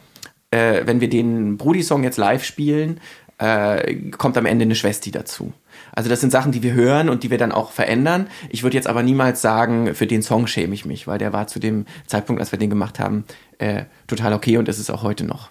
Speaker 1: äh, wenn wir den Brudi-Song jetzt live spielen, äh, kommt am Ende eine Schwesti dazu. Also das sind Sachen, die wir hören und die wir dann auch verändern. Ich würde jetzt aber niemals sagen, für den Song schäme ich mich, weil der war zu dem Zeitpunkt, als wir den gemacht haben, äh, total okay und ist es auch heute noch.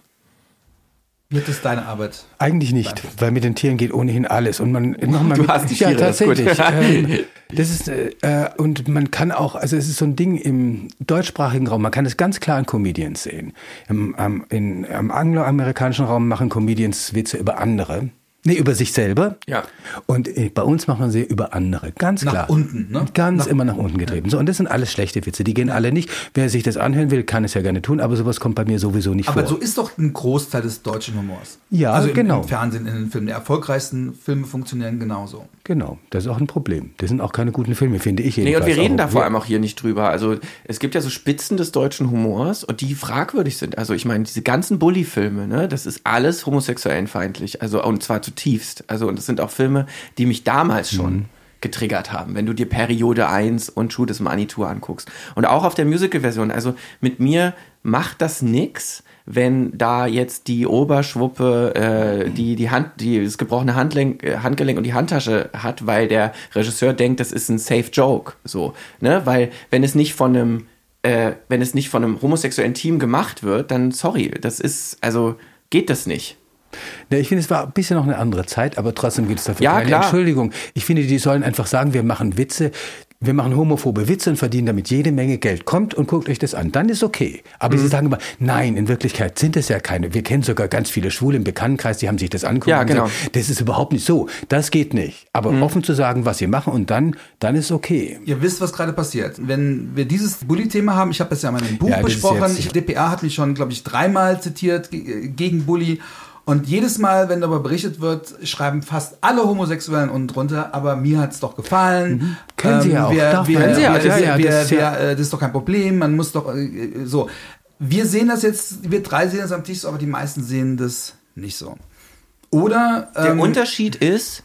Speaker 3: Wird es deine Arbeit?
Speaker 2: Eigentlich nicht, weil mit den Tieren geht ohnehin alles. Und man
Speaker 1: nochmal. Du hast die Tiere,
Speaker 2: ja, tatsächlich. Das, ähm, das ist äh, und man kann auch, also es ist so ein Ding im deutschsprachigen Raum. Man kann es ganz klar in Comedians sehen. Im, ähm, in, Im angloamerikanischen Raum machen Comedians Witze über andere. Nee, über sich selber.
Speaker 1: Ja.
Speaker 2: Und äh, bei uns machen sie über andere. Ganz klar.
Speaker 3: Nach unten, ne?
Speaker 2: Ganz
Speaker 3: nach
Speaker 2: immer nach unten getrieben. So, und das sind alles schlechte Witze. Die gehen alle nicht. Wer sich das anhören will, kann es ja gerne tun, aber sowas kommt bei mir sowieso nicht
Speaker 3: aber
Speaker 2: vor.
Speaker 3: Aber so ist doch ein Großteil des deutschen Humors.
Speaker 2: Ja,
Speaker 3: also im,
Speaker 2: genau.
Speaker 3: im Fernsehen, in den Filmen. Die erfolgreichsten Filme funktionieren genauso.
Speaker 2: Genau. Das ist auch ein Problem. Das sind auch keine guten Filme, finde ich.
Speaker 1: Nee, und wir reden da vor allem auch hier nicht drüber. Also, es gibt ja so Spitzen des deutschen Humors und die fragwürdig sind. Also, ich meine, diese ganzen Bully-Filme, ne, das ist alles homosexuellenfeindlich. Also, und zwar zutiefst. Also, und das sind auch Filme, die mich damals schon mhm. getriggert haben, wenn du dir Periode 1 und Schuh des Manitou anguckst. Und auch auf der Musical-Version, also mit mir macht das nix, wenn da jetzt die Oberschwuppe äh, die, die Hand, die, das gebrochene Handgelenk, äh, Handgelenk und die Handtasche hat, weil der Regisseur denkt, das ist ein safe Joke. So, ne? Weil wenn es nicht von einem, äh, wenn es nicht von einem homosexuellen Team gemacht wird, dann sorry, das ist, also geht das nicht.
Speaker 2: Ja, ich finde, es war ein bisschen noch eine andere Zeit, aber trotzdem gibt es dafür
Speaker 1: ja,
Speaker 2: keine
Speaker 1: klar.
Speaker 2: Entschuldigung. Ich finde, die sollen einfach sagen, wir machen Witze, wir machen homophobe Witze und verdienen damit jede Menge Geld. Kommt und guckt euch das an, dann ist okay. Aber mhm. sie sagen immer, nein, in Wirklichkeit sind es ja keine. Wir kennen sogar ganz viele Schwule im Bekanntenkreis, die haben sich das angeguckt.
Speaker 1: Ja, genau.
Speaker 2: Sagen, das ist überhaupt nicht so. Das geht nicht. Aber mhm. offen zu sagen, was sie machen und dann, dann ist okay.
Speaker 3: Ihr wisst, was gerade passiert. Wenn wir dieses Bully-Thema haben, ich habe das ja in meinem Buch ja, besprochen. Ich, DPA hat mich schon, glaube ich, dreimal zitiert gegen Bully. Und jedes Mal, wenn darüber berichtet wird, schreiben fast alle Homosexuellen unten drunter, aber mir hat's doch gefallen. Mhm.
Speaker 2: Können ähm, Sie ja auch.
Speaker 3: Wir, wir,
Speaker 2: wir,
Speaker 3: ja,
Speaker 2: wir,
Speaker 3: ja, wir, das, ja. das ist doch kein Problem, man muss doch äh, so. Wir sehen das jetzt, wir drei sehen das am Tisch so, aber die meisten sehen das nicht so. Oder
Speaker 1: ähm, der Unterschied ist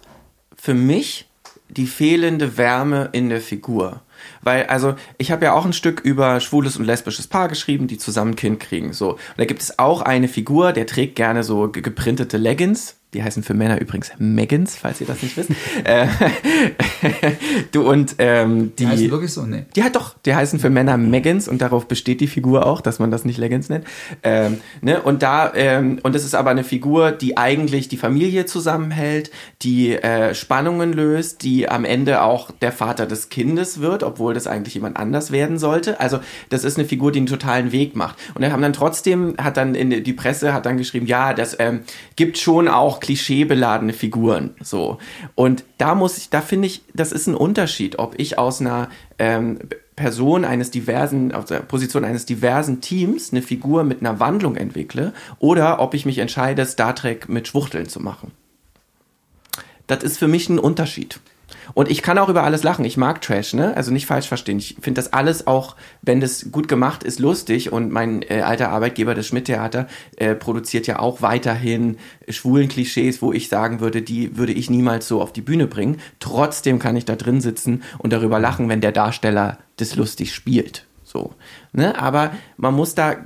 Speaker 1: für mich die fehlende Wärme in der Figur. Weil, also, ich habe ja auch ein Stück über schwules und lesbisches Paar geschrieben, die zusammen Kind kriegen. So. Und da gibt es auch eine Figur, der trägt gerne so geprintete Leggings, die heißen für Männer übrigens Meggins, falls ihr das nicht wisst. Äh, du und ähm, die. Die
Speaker 3: heißen wirklich so, ne?
Speaker 1: Die halt doch, die heißen für Männer Meggins und darauf besteht die Figur auch, dass man das nicht Leggings nennt. Ähm, ne? Und da, ähm, und es ist aber eine Figur, die eigentlich die Familie zusammenhält, die äh, Spannungen löst, die am Ende auch der Vater des Kindes wird, obwohl das eigentlich jemand anders werden sollte. Also das ist eine Figur, die einen totalen Weg macht. Und dann haben dann trotzdem, hat dann in die Presse hat dann geschrieben, ja, das ähm, gibt schon auch klischeebeladene Figuren. So. Und da muss ich, da finde ich, das ist ein Unterschied, ob ich aus einer ähm, Person eines diversen, aus der Position eines diversen Teams eine Figur mit einer Wandlung entwickle oder ob ich mich entscheide, Star Trek mit Schwuchteln zu machen. Das ist für mich ein Unterschied. Und ich kann auch über alles lachen. Ich mag Trash, ne? Also nicht falsch verstehen. Ich finde das alles auch, wenn das gut gemacht ist, lustig. Und mein äh, alter Arbeitgeber, das Schmidt-Theater, äh, produziert ja auch weiterhin schwulen Klischees, wo ich sagen würde, die würde ich niemals so auf die Bühne bringen. Trotzdem kann ich da drin sitzen und darüber lachen, wenn der Darsteller das lustig spielt. So. Ne? Aber man muss da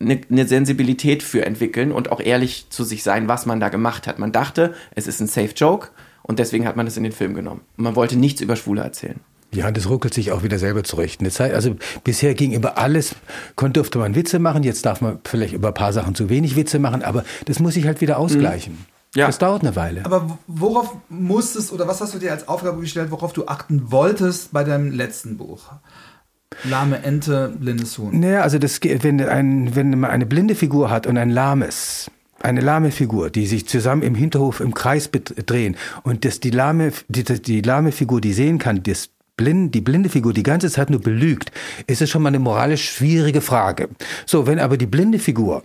Speaker 1: eine, äh, eine Sensibilität für entwickeln und auch ehrlich zu sich sein, was man da gemacht hat. Man dachte, es ist ein Safe Joke Und deswegen hat man das in den Film genommen. Und man wollte nichts über Schwule erzählen.
Speaker 2: Ja, das ruckelt sich auch wieder selber zurecht. Eine Zeit, also bisher ging über alles, konnte durfte man Witze machen, jetzt darf man vielleicht über ein paar Sachen zu wenig Witze machen, aber das muss sich halt wieder ausgleichen. Mhm. Ja. Das dauert eine Weile.
Speaker 3: Aber worauf musstest oder was hast du dir als Aufgabe gestellt, worauf du achten wolltest bei deinem letzten Buch? Lahme Ente, blindes Huhn.
Speaker 2: Naja, also das, wenn, ein, wenn man eine blinde Figur hat und ein lahmes, eine lahme Figur, die sich zusammen im Hinterhof im Kreis drehen und das, die, lahme, die, die lahme Figur, die sehen kann, das blind, die blinde Figur die ganze Zeit nur belügt, ist es schon mal eine moralisch schwierige Frage. So, wenn aber die blinde Figur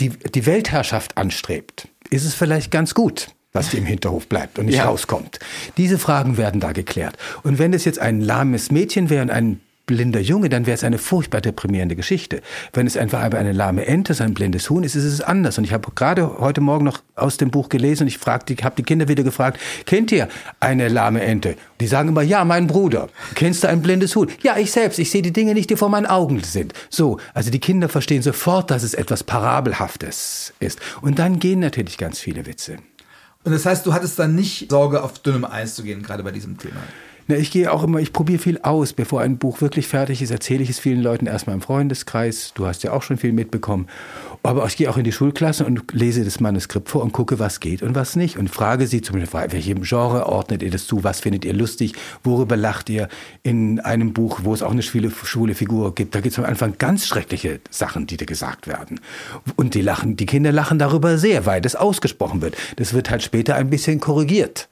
Speaker 2: die, die Weltherrschaft anstrebt, ist es vielleicht ganz gut, was die im Hinterhof bleibt und nicht ja. rauskommt. Diese Fragen werden da geklärt. Und wenn es jetzt ein lahmes Mädchen wäre und ein blinder Junge, dann wäre es eine furchtbar deprimierende Geschichte. Wenn es einfach eine lahme Ente ein blindes Huhn ist, ist es anders. Und ich habe gerade heute Morgen noch aus dem Buch gelesen und ich habe die Kinder wieder gefragt, kennt ihr eine lahme Ente? Die sagen immer, ja, mein Bruder. Kennst du ein blindes Huhn? Ja, ich selbst. Ich sehe die Dinge nicht, die vor meinen Augen sind. So, also die Kinder verstehen sofort, dass es etwas Parabelhaftes ist. Und dann gehen natürlich ganz viele Witze.
Speaker 3: Und das heißt, du hattest dann nicht Sorge, auf dünnem Eis zu gehen, gerade bei diesem Thema?
Speaker 2: Na, ich gehe auch immer, ich probiere viel aus. Bevor ein Buch wirklich fertig ist, erzähle ich es vielen Leuten erstmal im Freundeskreis. Du hast ja auch schon viel mitbekommen. Aber ich gehe auch in die Schulklasse und lese das Manuskript vor und gucke, was geht und was nicht. Und frage sie zum Beispiel, welchem Genre ordnet ihr das zu? Was findet ihr lustig? Worüber lacht ihr? In einem Buch, wo es auch eine schwule, schwule Figur gibt, da gibt es am Anfang ganz schreckliche Sachen, die da gesagt werden. Und die lachen, die Kinder lachen darüber sehr, weil das ausgesprochen wird. Das wird halt später ein bisschen korrigiert.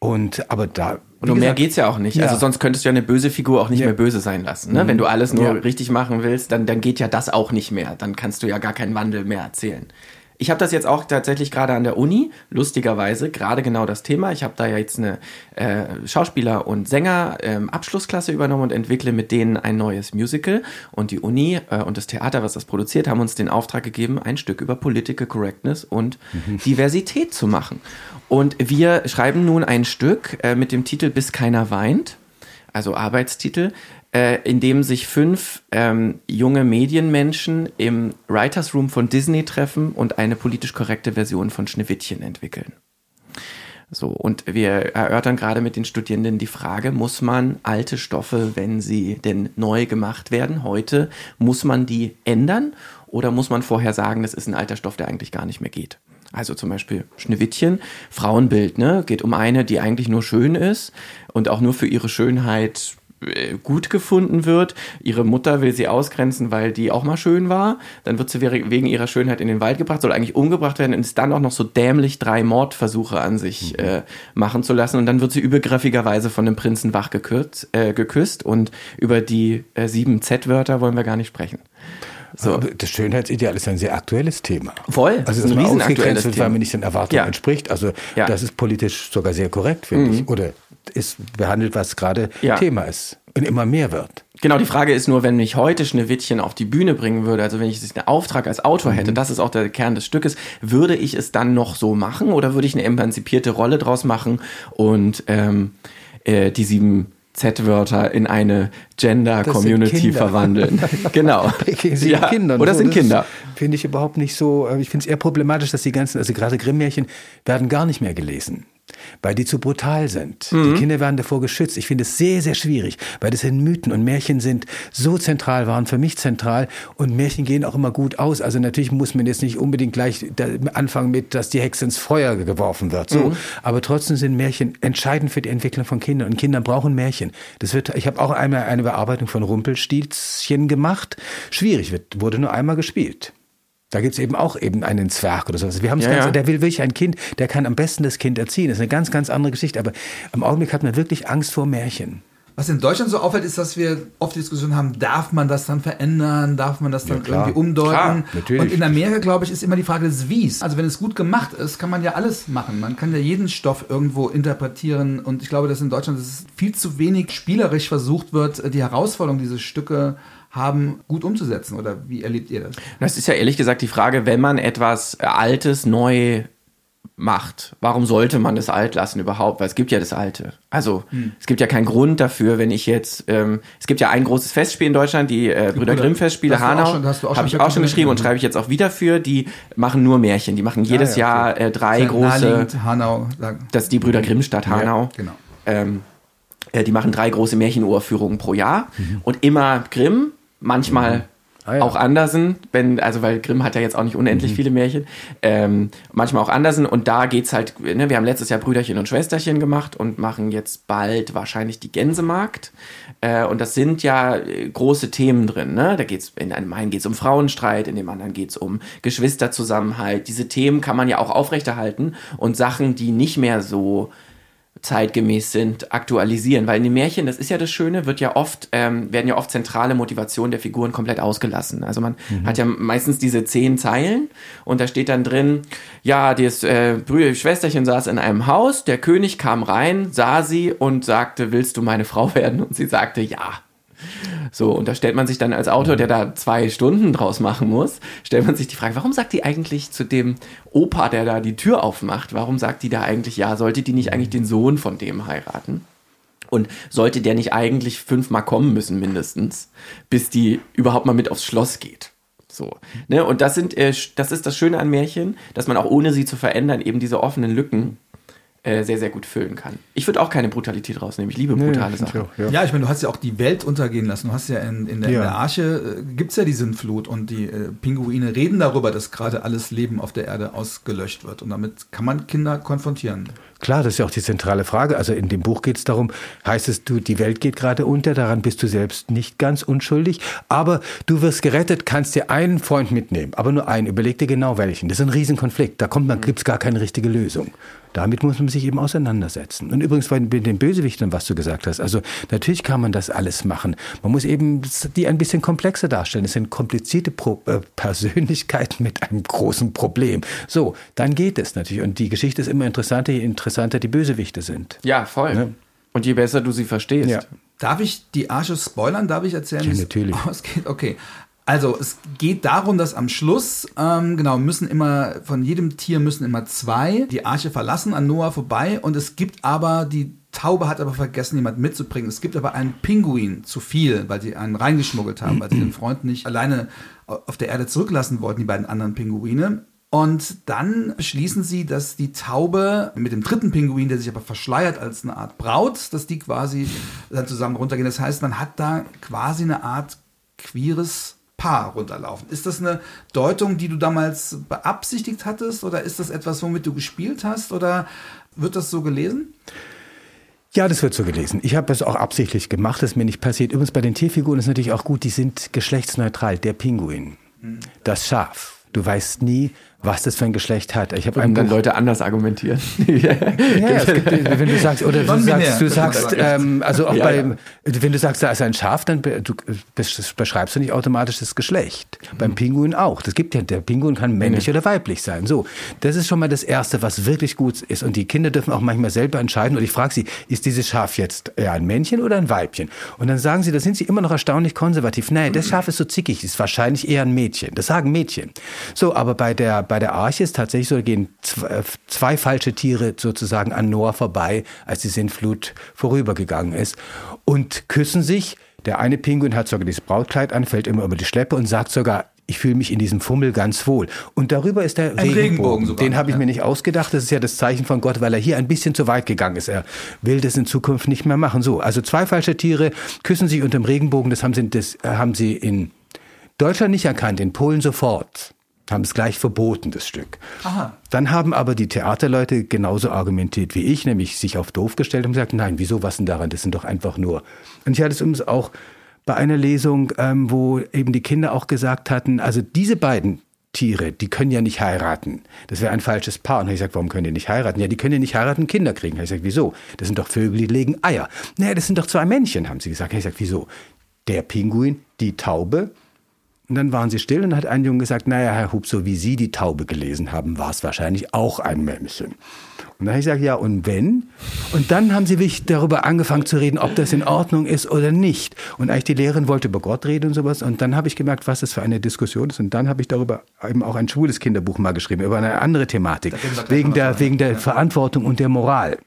Speaker 2: Und aber da.
Speaker 1: Und um mehr geht's ja auch nicht. Also ja. Also sonst könntest du ja eine böse Figur auch nicht ja. mehr böse sein lassen. Ne? Mhm. Wenn du alles nur ja. richtig machen willst, dann, dann geht ja das auch nicht mehr. Dann kannst du ja gar keinen Wandel mehr erzählen. Ich habe das jetzt auch tatsächlich gerade an der Uni, lustigerweise, gerade genau das Thema. Ich habe da ja jetzt eine äh, Schauspieler- und Sänger-Abschlussklasse ähm, übernommen und entwickle mit denen ein neues Musical. Und die Uni äh, und das Theater, was das produziert, haben uns den Auftrag gegeben, ein Stück über Political Correctness und mhm. Diversität zu machen. Und wir schreiben nun ein Stück äh, mit dem Titel Bis keiner weint, also Arbeitstitel, äh, in dem sich fünf ähm, junge Medienmenschen im Writers Room von Disney treffen und eine politisch korrekte Version von Schneewittchen entwickeln. So, und wir erörtern gerade mit den Studierenden die Frage, muss man alte Stoffe, wenn sie denn neu gemacht werden, heute, muss man die ändern oder muss man vorher sagen, das ist ein alter Stoff, der eigentlich gar nicht mehr geht? Also zum Beispiel Schneewittchen, Frauenbild, ne? Geht um eine, die eigentlich nur schön ist und auch nur für ihre Schönheit äh, gut gefunden wird. Ihre Mutter will sie ausgrenzen, weil die auch mal schön war. Dann wird sie wegen ihrer Schönheit in den Wald gebracht, soll eigentlich umgebracht werden und ist dann auch noch so dämlich drei Mordversuche an sich mhm. äh, machen zu lassen. Und dann wird sie übergriffigerweise von dem Prinzen wach gekürt, äh, geküsst und über die äh, sieben Z-Wörter wollen wir gar nicht sprechen.
Speaker 2: So. Aber das Schönheitsideal ist ein sehr aktuelles Thema.
Speaker 1: Voll.
Speaker 2: Also, dass man ausgegrenzt wird, weil man nicht den Erwartungen ja. entspricht. Also, ja. das ist politisch sogar sehr korrekt, finde mhm. ich. Oder ist behandelt, was gerade ja. Thema ist und immer mehr wird.
Speaker 1: Genau, die Frage ist nur, wenn ich heute Schneewittchen auf die Bühne bringen würde, also wenn ich einen Auftrag als Autor hätte, mhm. das ist auch der Kern des Stückes, würde ich es dann noch so machen oder würde ich eine emanzipierte Rolle draus machen und ähm, äh, die sieben Z-Wörter in eine Gender-Community verwandeln. genau.
Speaker 2: Sie ja. Kinder. Oder so, sind Kinder. Finde ich überhaupt nicht so. Äh, ich finde es eher problematisch, dass die ganzen, also gerade Grimm-Märchen werden gar nicht mehr gelesen weil die zu brutal sind. Mhm. Die Kinder werden davor geschützt. Ich finde es sehr, sehr schwierig, weil das in Mythen und Märchen sind so zentral, waren für mich zentral und Märchen gehen auch immer gut aus. Also natürlich muss man jetzt nicht unbedingt gleich anfangen mit, dass die Hexe ins Feuer geworfen wird. So, mhm. aber trotzdem sind Märchen entscheidend für die Entwicklung von Kindern und Kinder brauchen Märchen. Das wird, ich habe auch einmal eine Bearbeitung von Rumpelstilzchen gemacht. Schwierig, wird, wurde nur einmal gespielt. Da gibt's eben auch eben einen Zwerg oder sowas. Wir haben ja, ganz, ja. der will wirklich ein Kind, der kann am besten das Kind erziehen. Das ist eine ganz, ganz andere Geschichte. Aber im Augenblick hat man wirklich Angst vor Märchen.
Speaker 3: Was in Deutschland so auffällt, ist, dass wir oft die Diskussion haben, darf man das dann verändern, darf man das dann ja, irgendwie umdeuten? Klar, natürlich. Und in Amerika, glaube ich, ist immer die Frage des Wies. Also wenn es gut gemacht ist, kann man ja alles machen. Man kann ja jeden Stoff irgendwo interpretieren. Und ich glaube, dass in Deutschland dass viel zu wenig spielerisch versucht wird, die Herausforderung, diese Stücke haben, gut umzusetzen? Oder wie erlebt ihr das?
Speaker 1: Das ist ja ehrlich gesagt die Frage, wenn man etwas Altes neu macht. Warum sollte man das alt lassen überhaupt? Weil es gibt ja das Alte. Also hm. es gibt ja keinen Grund dafür, wenn ich jetzt, ähm, es gibt ja ein großes Festspiel in Deutschland, die äh, Brüder Grimm Festspiele, Hanau, habe ich auch schon geschrieben und schreibe ich jetzt auch wieder für. Die machen nur Märchen. Die machen jedes ja, ja, okay. Jahr äh, drei große.
Speaker 3: Hanau.
Speaker 1: Das ist die Brüder Grimm Stadt Hanau. Ja, genau. Ähm, äh, die machen drei große Märchenuraufführungen pro Jahr mhm. und immer Grimm, manchmal mhm Ah, ja. Auch Andersen, wenn, also weil Grimm hat ja jetzt auch nicht unendlich mhm. viele Märchen, ähm, manchmal auch Andersen und da geht's halt, ne, wir haben letztes Jahr Brüderchen und Schwesterchen gemacht und machen jetzt bald wahrscheinlich die Gänsemarkt. Äh, und das sind ja äh, große Themen drin, ne? Da geht's, in einem einen geht's um Frauenstreit, in dem anderen geht's um Geschwisterzusammenhalt. Diese Themen kann man ja auch aufrechterhalten und Sachen, die nicht mehr so zeitgemäß sind, aktualisieren. Weil in den Märchen, das ist ja das Schöne, wird ja oft, ähm, werden ja oft zentrale Motivationen der Figuren komplett ausgelassen. Also man mhm. hat ja meistens diese zehn Zeilen und da steht dann drin, ja, das äh, Schwesterchen saß in einem Haus, der König kam rein, sah sie und sagte, willst du meine Frau werden? Und sie sagte, ja. So, und da stellt man sich dann als Autor, der da zwei Stunden draus machen muss, stellt man sich die Frage, warum sagt die eigentlich zu dem Opa, der da die Tür aufmacht, warum sagt die da eigentlich, ja, sollte die nicht eigentlich den Sohn von dem heiraten? Und sollte der nicht eigentlich fünfmal kommen müssen, mindestens, bis die überhaupt mal mit aufs Schloss geht? So. Ne? Und das sind, äh, das ist das Schöne an Märchen, dass man auch ohne sie zu verändern eben diese offenen Lücken äh, sehr, sehr gut füllen kann. Ich würde auch keine Brutalität rausnehmen. Ich liebe brutale nee, Sachen.
Speaker 3: Auch, ja. ja. ich meine, du hast ja auch die Welt untergehen lassen. Du hast ja in, in, der, ja. in der, Arche, äh, gibt es ja die Sintflut und die äh, Pinguine reden darüber, dass gerade alles Leben auf der Erde ausgelöscht wird. Und damit kann man Kinder konfrontieren.
Speaker 2: Klar, das ist ja auch die zentrale Frage. Also in dem Buch geht es darum, heißt es, du, die Welt geht gerade unter, daran bist du selbst nicht ganz unschuldig, aber du wirst gerettet, kannst dir einen Freund mitnehmen, aber nur einen. Überleg dir genau welchen. Das ist ein Riesenkonflikt. Da kommt man, gibt's gar keine richtige Lösung. Damit muss man sich eben auseinandersetzen. Und übrigens bei den Bösewichtern, was du gesagt hast. Also natürlich kann man das alles machen. Man muss eben die ein bisschen komplexer darstellen. Es sind komplizierte Pro äh, Persönlichkeiten mit einem großen Problem. So, dann geht es natürlich. Und die Geschichte ist immer interessanter, je interessanter die Bösewichte sind.
Speaker 1: Ja, voll. Ja. Und je besser du sie verstehst. Ja.
Speaker 3: Darf ich die Arsche spoilern? Darf ich erzählen? Ja,
Speaker 2: natürlich.
Speaker 3: Ausgeht? Okay. Also es geht darum, dass am Schluss, ähm, genau, müssen immer, von jedem Tier müssen immer zwei die Arche verlassen, an Noah vorbei. Und es gibt aber, die Taube hat aber vergessen, jemand mitzubringen. Es gibt aber einen Pinguin zu viel, weil sie einen reingeschmuggelt haben, weil sie den Freund nicht alleine auf der Erde zurücklassen wollten, die beiden anderen Pinguine. Und dann beschließen sie, dass die Taube mit dem dritten Pinguin, der sich aber verschleiert als eine Art Braut, dass die quasi dann zusammen runtergehen. Das heißt, man hat da quasi eine Art queeres Paar runterlaufen. Ist das eine Deutung, die du damals beabsichtigt hattest oder ist das etwas, womit du gespielt hast oder wird das so gelesen?
Speaker 2: Ja, das wird so gelesen. Ich habe das auch absichtlich gemacht, das ist mir nicht passiert. Übrigens bei den Tierfiguren ist natürlich auch gut, die sind geschlechtsneutral. Der Pinguin, mhm. das Schaf. Du weißt nie, was das für ein Geschlecht hat.
Speaker 1: Ich habe dann Buch, Leute anders argumentieren.
Speaker 2: ja, es gibt, wenn du sagst, oder du sagst, du sagst, ähm, also auch ja, bei, ja. wenn du sagst, da ist ein Schaf, dann be, du, beschreibst du nicht automatisch das Geschlecht. Mhm. Beim Pinguin auch. Das gibt ja, der Pinguin kann männlich mhm. oder weiblich sein. So, das ist schon mal das Erste, was wirklich gut ist. Und die Kinder dürfen auch manchmal selber entscheiden. Und ich frage sie, ist dieses Schaf jetzt eher ein Männchen oder ein Weibchen? Und dann sagen sie, da sind sie immer noch erstaunlich konservativ. Nein, das Schaf ist so zickig, ist wahrscheinlich eher ein Mädchen. Das sagen Mädchen. So, aber bei der bei der Arche ist tatsächlich so, da gehen zwei, äh, zwei falsche Tiere sozusagen an Noah vorbei, als die Sintflut vorübergegangen ist und küssen sich. Der eine Pinguin hat sogar dieses Brautkleid an, fällt immer über die Schleppe und sagt sogar, ich fühle mich in diesem Fummel ganz wohl. Und darüber ist der ein Regenbogen. Regenbogen Den habe ich ja. mir nicht ausgedacht. Das ist ja das Zeichen von Gott, weil er hier ein bisschen zu weit gegangen ist. Er will das in Zukunft nicht mehr machen. So, also zwei falsche Tiere küssen sich unter dem Regenbogen. Das haben sie, das haben sie in Deutschland nicht erkannt, in Polen sofort haben es gleich verboten, das Stück. Aha. Dann haben aber die Theaterleute genauso argumentiert wie ich, nämlich sich auf doof gestellt und gesagt, nein, wieso, was denn daran, das sind doch einfach nur. Und ich hatte es übrigens auch bei einer Lesung, ähm, wo eben die Kinder auch gesagt hatten, also diese beiden Tiere, die können ja nicht heiraten. Das wäre ein falsches Paar. Und ich gesagt, warum können die nicht heiraten? Ja, die können ja nicht heiraten, Kinder kriegen. Ich gesagt, wieso? Das sind doch Vögel, die legen Eier. Naja, das sind doch zwei Männchen, haben sie gesagt. Ich gesagt, wieso? Der Pinguin, die Taube, Und dann waren sie still und hat ein Junge gesagt, naja, Herr Hub, so wie Sie die Taube gelesen haben, war es wahrscheinlich auch ein Mämmchen. Und dann habe ich gesagt, ja, und wenn? Und dann haben sie wirklich darüber angefangen zu reden, ob das in Ordnung ist oder nicht. Und eigentlich die Lehrerin wollte über Gott reden und sowas. Und dann habe ich gemerkt, was das für eine Diskussion ist. Und dann habe ich darüber eben auch ein schwules Kinderbuch mal geschrieben, über eine andere Thematik. Wegen der, wegen der Verantwortung und der Moral.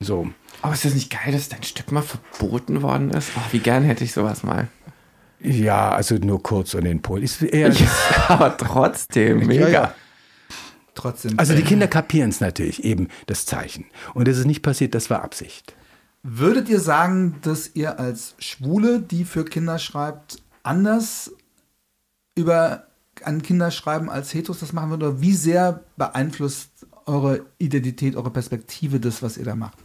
Speaker 2: So.
Speaker 1: Aber ist das nicht geil, dass dein Stück mal verboten worden ist? Oh, wie gern hätte ich sowas mal.
Speaker 2: Ja, also nur kurz und den Pol. Ist eher
Speaker 1: Ja, aber trotzdem, mega.
Speaker 2: Ja, ja.
Speaker 3: Trotzdem.
Speaker 2: Also die Kinder kapieren es natürlich, eben das Zeichen. Und das ist nicht passiert, das war Absicht.
Speaker 3: Würdet ihr sagen, dass ihr als Schwule, die für Kinder schreibt, anders über an Kinder schreiben als Heteros das machen würdet? Oder wie sehr beeinflusst eure Identität, eure Perspektive das, was ihr da macht?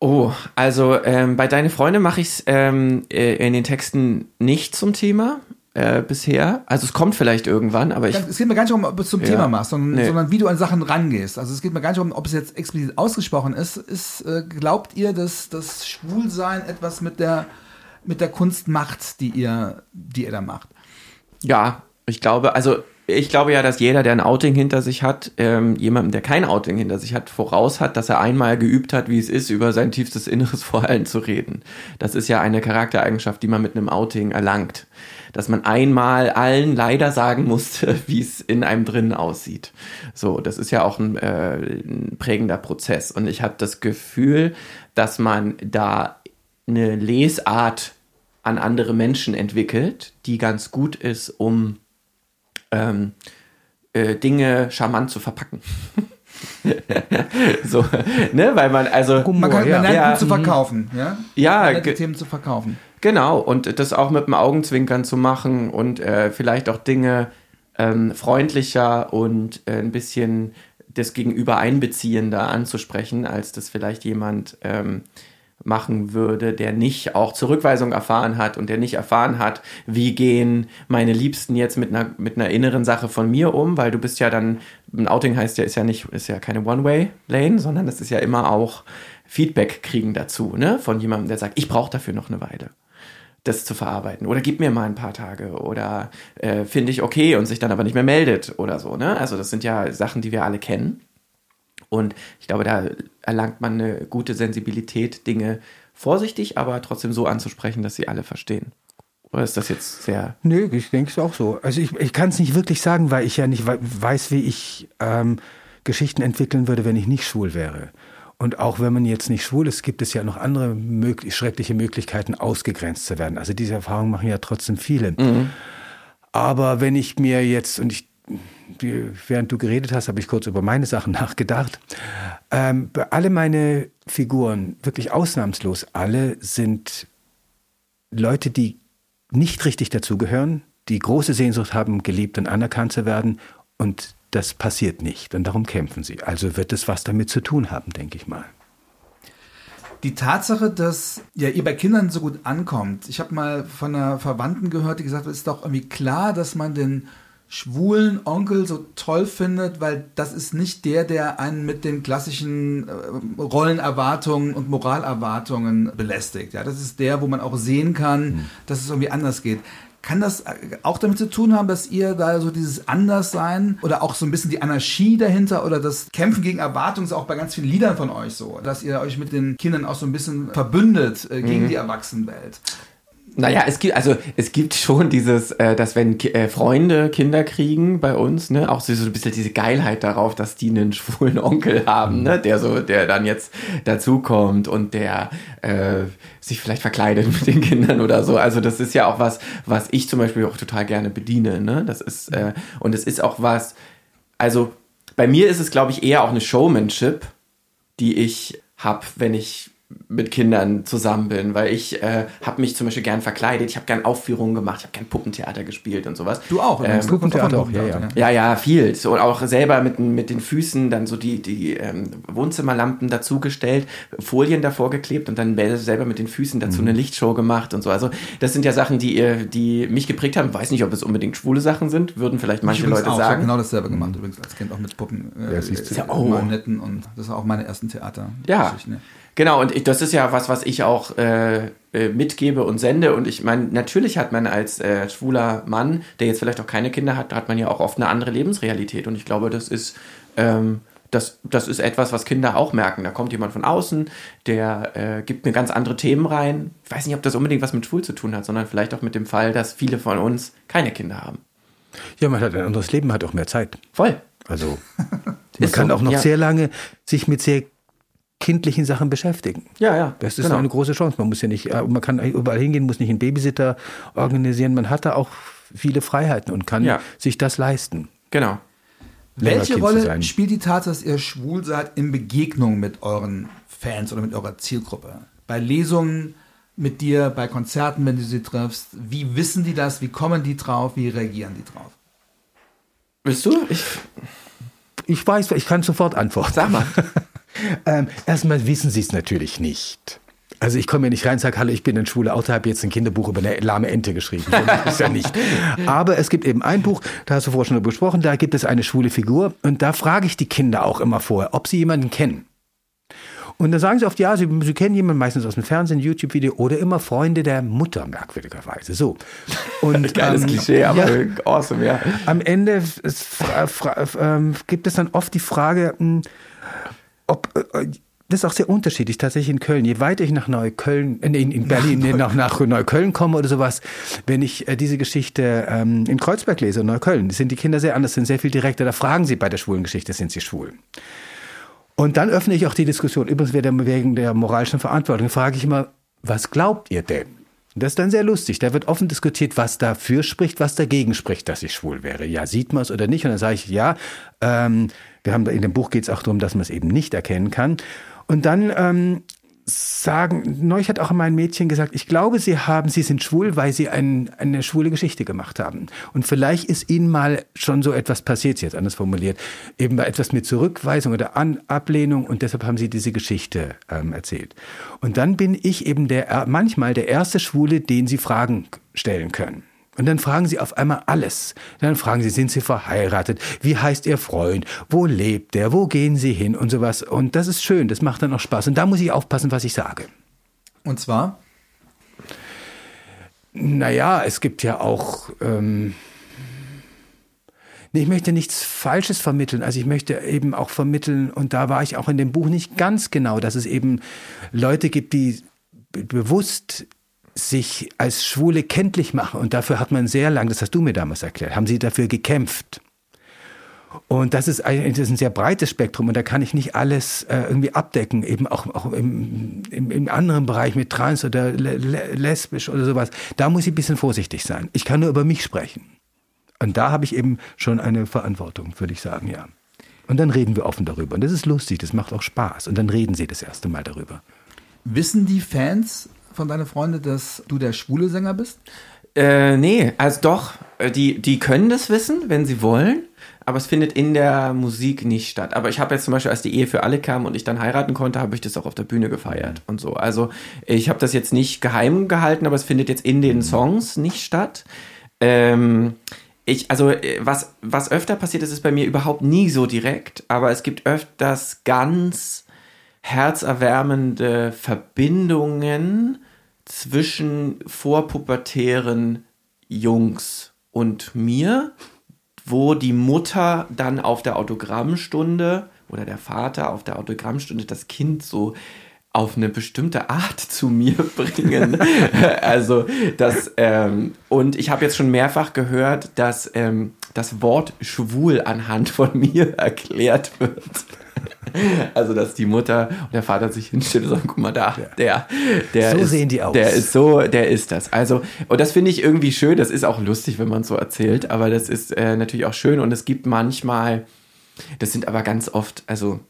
Speaker 1: Oh, also ähm, bei Deine Freunde mache ich es ähm, äh, in den Texten nicht zum Thema äh, bisher. Also es kommt vielleicht irgendwann, aber ich.
Speaker 3: Es geht mir gar nicht darum, ob du es zum
Speaker 1: Ja.
Speaker 3: Thema machst, sondern,
Speaker 1: Nee.
Speaker 3: sondern wie du an Sachen rangehst. Also es geht mir gar nicht darum, ob es jetzt explizit ausgesprochen ist. ist äh, glaubt ihr, dass das Schwulsein etwas mit der, mit der Kunst macht, die ihr, die ihr da macht?
Speaker 1: Ja, ich glaube, also ich glaube ja, dass jeder, der ein Outing hinter sich hat, ähm, jemandem, der kein Outing hinter sich hat, voraus hat, dass er einmal geübt hat, wie es ist, über sein tiefstes Inneres vor allen zu reden. Das ist ja eine Charaktereigenschaft, die man mit einem Outing erlangt. Dass man einmal allen leider sagen musste, wie es in einem drinnen aussieht. So, das ist ja auch ein, äh, ein prägender Prozess. Und ich habe das Gefühl, dass man da eine Lesart an andere Menschen entwickelt, die ganz gut ist, um ähm, äh, Dinge charmant zu verpacken. so, ne, weil man also
Speaker 3: Man, kann,
Speaker 2: ja.
Speaker 3: man lernt
Speaker 1: Ja,
Speaker 3: zu verkaufen. Ja,
Speaker 1: Ja,
Speaker 3: man Themen zu verkaufen.
Speaker 1: Genau, und das auch mit dem Augenzwinkern zu machen und äh, vielleicht auch Dinge ähm, freundlicher und äh, ein bisschen das Gegenüber einbeziehender anzusprechen, als das vielleicht jemand ähm, machen würde, der nicht auch Zurückweisung erfahren hat und der nicht erfahren hat, wie gehen meine Liebsten jetzt mit einer, mit einer inneren Sache von mir um, weil du bist ja dann, ein Outing heißt ja, ist ja nicht, ist ja keine One-Way-Lane, sondern es ist ja immer auch Feedback kriegen dazu, ne, von jemandem, der sagt, ich brauche dafür noch eine Weile das zu verarbeiten. Oder gib mir mal ein paar Tage oder äh, finde ich okay und sich dann aber nicht mehr meldet oder so. Ne? Also das sind ja Sachen, die wir alle kennen. Und ich glaube, da erlangt man eine gute Sensibilität, Dinge vorsichtig, aber trotzdem so anzusprechen, dass sie alle verstehen. Oder ist das jetzt sehr...
Speaker 2: Nö, ich denke es auch so. Also ich, ich kann es nicht wirklich sagen, weil ich ja nicht wei- weiß, wie ich ähm, Geschichten entwickeln würde, wenn ich nicht schwul wäre. Und auch wenn man jetzt nicht schwul ist, gibt es ja noch andere möglich, schreckliche Möglichkeiten, ausgegrenzt zu werden. Also diese Erfahrungen machen ja trotzdem viele. Aber wenn ich mir jetzt, und ich, während du geredet hast, habe ich kurz über meine Sachen nachgedacht. Ähm, alle meine Figuren, wirklich ausnahmslos alle, sind Leute, die nicht richtig dazugehören, die große Sehnsucht haben, geliebt und anerkannt zu werden. Und das passiert nicht. Und darum kämpfen sie. Also wird es was damit zu tun haben, denke ich mal.
Speaker 3: Die Tatsache, dass ja, ihr bei Kindern so gut ankommt. Ich habe mal von einer Verwandten gehört, die gesagt hat, es ist doch irgendwie klar, dass man den schwulen Onkel so toll findet, weil das ist nicht der, der einen mit den klassischen äh, Rollenerwartungen und Moralerwartungen belästigt. Ja, das ist der, wo man auch sehen kann, dass es irgendwie anders geht. Kann das äh, auch damit zu tun haben, dass ihr da so dieses Anderssein oder auch so ein bisschen die Anarchie dahinter oder das Kämpfen gegen Erwartungen ist auch bei ganz vielen Liedern von euch so, dass ihr euch mit den Kindern auch so ein bisschen verbündet äh, gegen die Erwachsenenwelt?
Speaker 1: Naja, es gibt, also es gibt schon dieses, äh, dass wenn Ki äh, Freunde Kinder kriegen bei uns, ne, auch so, so ein bisschen diese Geilheit darauf, dass die einen schwulen Onkel haben, ne, der so, der dann jetzt dazukommt und der äh, sich vielleicht verkleidet mit den Kindern oder so. Also das ist ja auch was, was ich zum Beispiel auch total gerne bediene, ne. Das ist, äh, und es ist auch was, also bei mir ist es, glaube ich, eher auch eine Showmanship, die ich habe, wenn ich mit Kindern zusammen bin, weil ich äh, habe mich zum Beispiel gern verkleidet, ich habe gern Aufführungen gemacht, ich habe gern Puppentheater gespielt und sowas.
Speaker 3: Du auch,
Speaker 1: Ähm,
Speaker 3: du kommst
Speaker 2: Puppentheater
Speaker 3: auch
Speaker 2: ja,
Speaker 3: Puppentheater,
Speaker 1: ja, ja, viel. So, und auch selber mit, den- mit den Füßen dann so die, die ähm, Wohnzimmerlampen dazugestellt, Folien davor geklebt und dann selber mit den Füßen dazu eine Lichtshow gemacht und so. Also das sind ja Sachen, die, ihr- die mich geprägt haben. Weiß nicht, ob es unbedingt schwule Sachen sind, würden vielleicht manche Leute
Speaker 3: auch. Ich habe
Speaker 1: sagen.
Speaker 3: genau dasselbe gemacht, übrigens als Kind auch mit Puppen, äh,
Speaker 2: Ja,
Speaker 3: äh,
Speaker 1: Oh.
Speaker 3: Marionetten und das war auch meine ersten Theater.
Speaker 1: Ja. Genau, und ich, das ist ja was, was ich auch äh, äh, mitgebe und sende. Und ich meine, natürlich hat man als äh, schwuler Mann, der jetzt vielleicht auch keine Kinder hat, hat man ja auch oft eine andere Lebensrealität. Und ich glaube, das ist, ähm, das, das ist etwas, was Kinder auch merken. Da kommt jemand von außen, der äh, gibt mir ganz andere Themen rein. Ich weiß nicht, ob das unbedingt was mit schwul zu tun hat, sondern vielleicht auch mit dem Fall, dass viele von uns keine Kinder haben.
Speaker 2: Ja, man hat ein anderes Leben, hat auch mehr Zeit.
Speaker 1: Voll.
Speaker 2: Also man kann so, auch noch ja. sehr lange sich mit sehr kindlichen Sachen beschäftigen.
Speaker 1: Ja, ja.
Speaker 2: Das ist genau. eine große Chance. Man muss ja nicht, äh, man kann überall hingehen, muss nicht einen Babysitter organisieren. Man hat da auch viele Freiheiten und kann ja. sich das leisten.
Speaker 1: Genau.
Speaker 3: Welche Rolle spielt die Tatsache, dass ihr schwul seid in Begegnungen mit euren Fans oder mit eurer Zielgruppe? Bei Lesungen mit dir, bei Konzerten, wenn du sie triffst? Wie wissen die das? Wie kommen die drauf? Wie reagieren die drauf?
Speaker 1: Bist du? Ich,
Speaker 2: ich weiß, ich kann sofort antworten.
Speaker 1: Sag mal.
Speaker 2: ähm, erstmal wissen sie es natürlich nicht. Also ich komme ja nicht rein und sage, hallo, ich bin ein schwuler Autor, habe jetzt ein Kinderbuch über eine lahme Ente geschrieben. Das ist ja nicht. Aber es gibt eben ein Buch, da hast du vorher schon besprochen, da gibt es eine schwule Figur und da frage ich die Kinder auch immer vorher, ob sie jemanden kennen. Und dann sagen sie oft, ja, sie, sie kennen jemanden meistens aus dem Fernsehen, YouTube-Video oder immer Freunde der Mutter, merkwürdigerweise. So.
Speaker 1: Und, Geiles ähm, Klischee, aber ja, awesome, ja.
Speaker 2: Am Ende ist, ähm, gibt es dann oft die Frage, hm, ob, äh, das ist auch sehr unterschiedlich, tatsächlich in Köln. Je weiter ich nach Neukölln, in, in Berlin, nach, nach, Neukölln komme oder sowas, wenn ich äh, diese Geschichte ähm, in Kreuzberg lese, in Neukölln, sind die Kinder sehr anders, sind sehr viel direkter. Da fragen sie bei der schwulen Geschichte, sind sie schwul? Und dann öffne ich auch die Diskussion. Übrigens wegen der moralischen Verantwortung frage ich immer, was glaubt ihr denn? Das ist dann sehr lustig. Da wird offen diskutiert, was dafür spricht, was dagegen spricht, dass ich schwul wäre. Ja, sieht man es oder nicht? Und dann sage ich, ja, ähm, wir haben in dem Buch geht es auch darum, dass man es eben nicht erkennen kann. Und dann ähm, sagen, neulich hat auch mein Mädchen gesagt, ich glaube, sie haben, sie sind schwul, weil sie ein, eine schwule Geschichte gemacht haben. Und vielleicht ist ihnen mal schon so etwas passiert, jetzt anders formuliert, eben etwas mit Zurückweisung oder An Ablehnung und deshalb haben sie diese Geschichte ähm, erzählt. Und dann bin ich eben der, manchmal der erste Schwule, den sie Fragen stellen können. Und dann fragen sie auf einmal alles. Dann fragen sie, sind sie verheiratet? Wie heißt ihr Freund? Wo lebt der? Wo gehen sie hin? Und sowas. Und das ist schön, das macht dann auch Spaß. Und da muss ich aufpassen, was ich sage.
Speaker 3: Und zwar?
Speaker 2: Naja, es gibt ja auch. Ähm ich möchte nichts Falsches vermitteln. Also ich möchte eben auch vermitteln, und da war ich auch in dem Buch nicht ganz genau, dass es eben Leute gibt, die bewusst sich als Schwule kenntlich machen. Und dafür hat man sehr lange, das hast du mir damals erklärt, haben sie dafür gekämpft. Und das ist, ein, das ist ein sehr breites Spektrum und da kann ich nicht alles äh, irgendwie abdecken, eben auch, auch im, im, im anderen Bereich mit trans oder lesbisch oder sowas. Da muss ich ein bisschen vorsichtig sein. Ich kann nur über mich sprechen. Und da habe ich eben schon eine Verantwortung, würde ich sagen, ja. Und dann reden wir offen darüber. Und das ist lustig, das macht auch Spaß. Und dann reden sie das erste Mal darüber.
Speaker 3: Wissen die Fans von deinen Freunden, dass du der schwule Sänger bist?
Speaker 1: Äh, nee, also doch. Äh, die, die können das wissen, wenn sie wollen, aber es findet in der Musik nicht statt. Aber ich habe jetzt zum Beispiel, als die Ehe für alle kam und ich dann heiraten konnte, habe ich das auch auf der Bühne gefeiert und so. Also ich habe das jetzt nicht geheim gehalten, aber es findet jetzt in den Songs nicht statt. Ähm, ich, also äh, was, was öfter passiert ist, ist bei mir überhaupt nie so direkt, aber es gibt öfters ganz herzerwärmende Verbindungen zwischen vorpubertären Jungs und mir, wo die Mutter dann auf der Autogrammstunde oder der Vater auf der Autogrammstunde das Kind so auf eine bestimmte Art zu mir bringen. also das ähm, und ich habe jetzt schon mehrfach gehört, dass ähm, das Wort schwul anhand von mir erklärt wird. Also, dass die Mutter und der Vater sich hinstellen und sagen, guck mal da, der, der
Speaker 2: so
Speaker 1: ist,
Speaker 2: sehen die aus.
Speaker 1: Der ist so, der ist das. Also, und das finde ich irgendwie schön. Das ist auch lustig, wenn man so erzählt, aber das ist äh, natürlich auch schön und es gibt manchmal, das sind aber ganz oft, also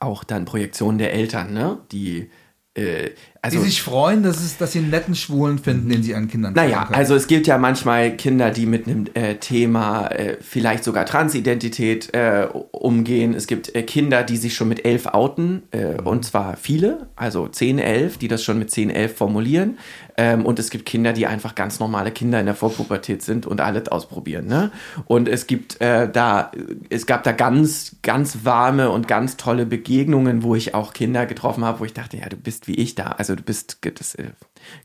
Speaker 1: auch dann Projektionen der Eltern, ne, die äh, also
Speaker 3: die sich freuen, dass, es, dass sie einen netten Schwulen finden, den sie an Kindern
Speaker 1: Naja, also es gibt ja manchmal Kinder, die mit einem äh, Thema äh, vielleicht sogar Transidentität äh, umgehen. Es gibt äh, Kinder, die sich schon mit elf outen, äh, und zwar viele, also 10, 11, die das schon mit 10, 11 formulieren. Ähm, und es gibt Kinder, die einfach ganz normale Kinder in der Vorpubertät sind und alles ausprobieren. Ne? Und es gibt äh, da, es gab da ganz, ganz warme und ganz tolle Begegnungen, wo ich auch Kinder getroffen habe, wo ich dachte, ja, du bist wie ich da. Also du bist das, äh,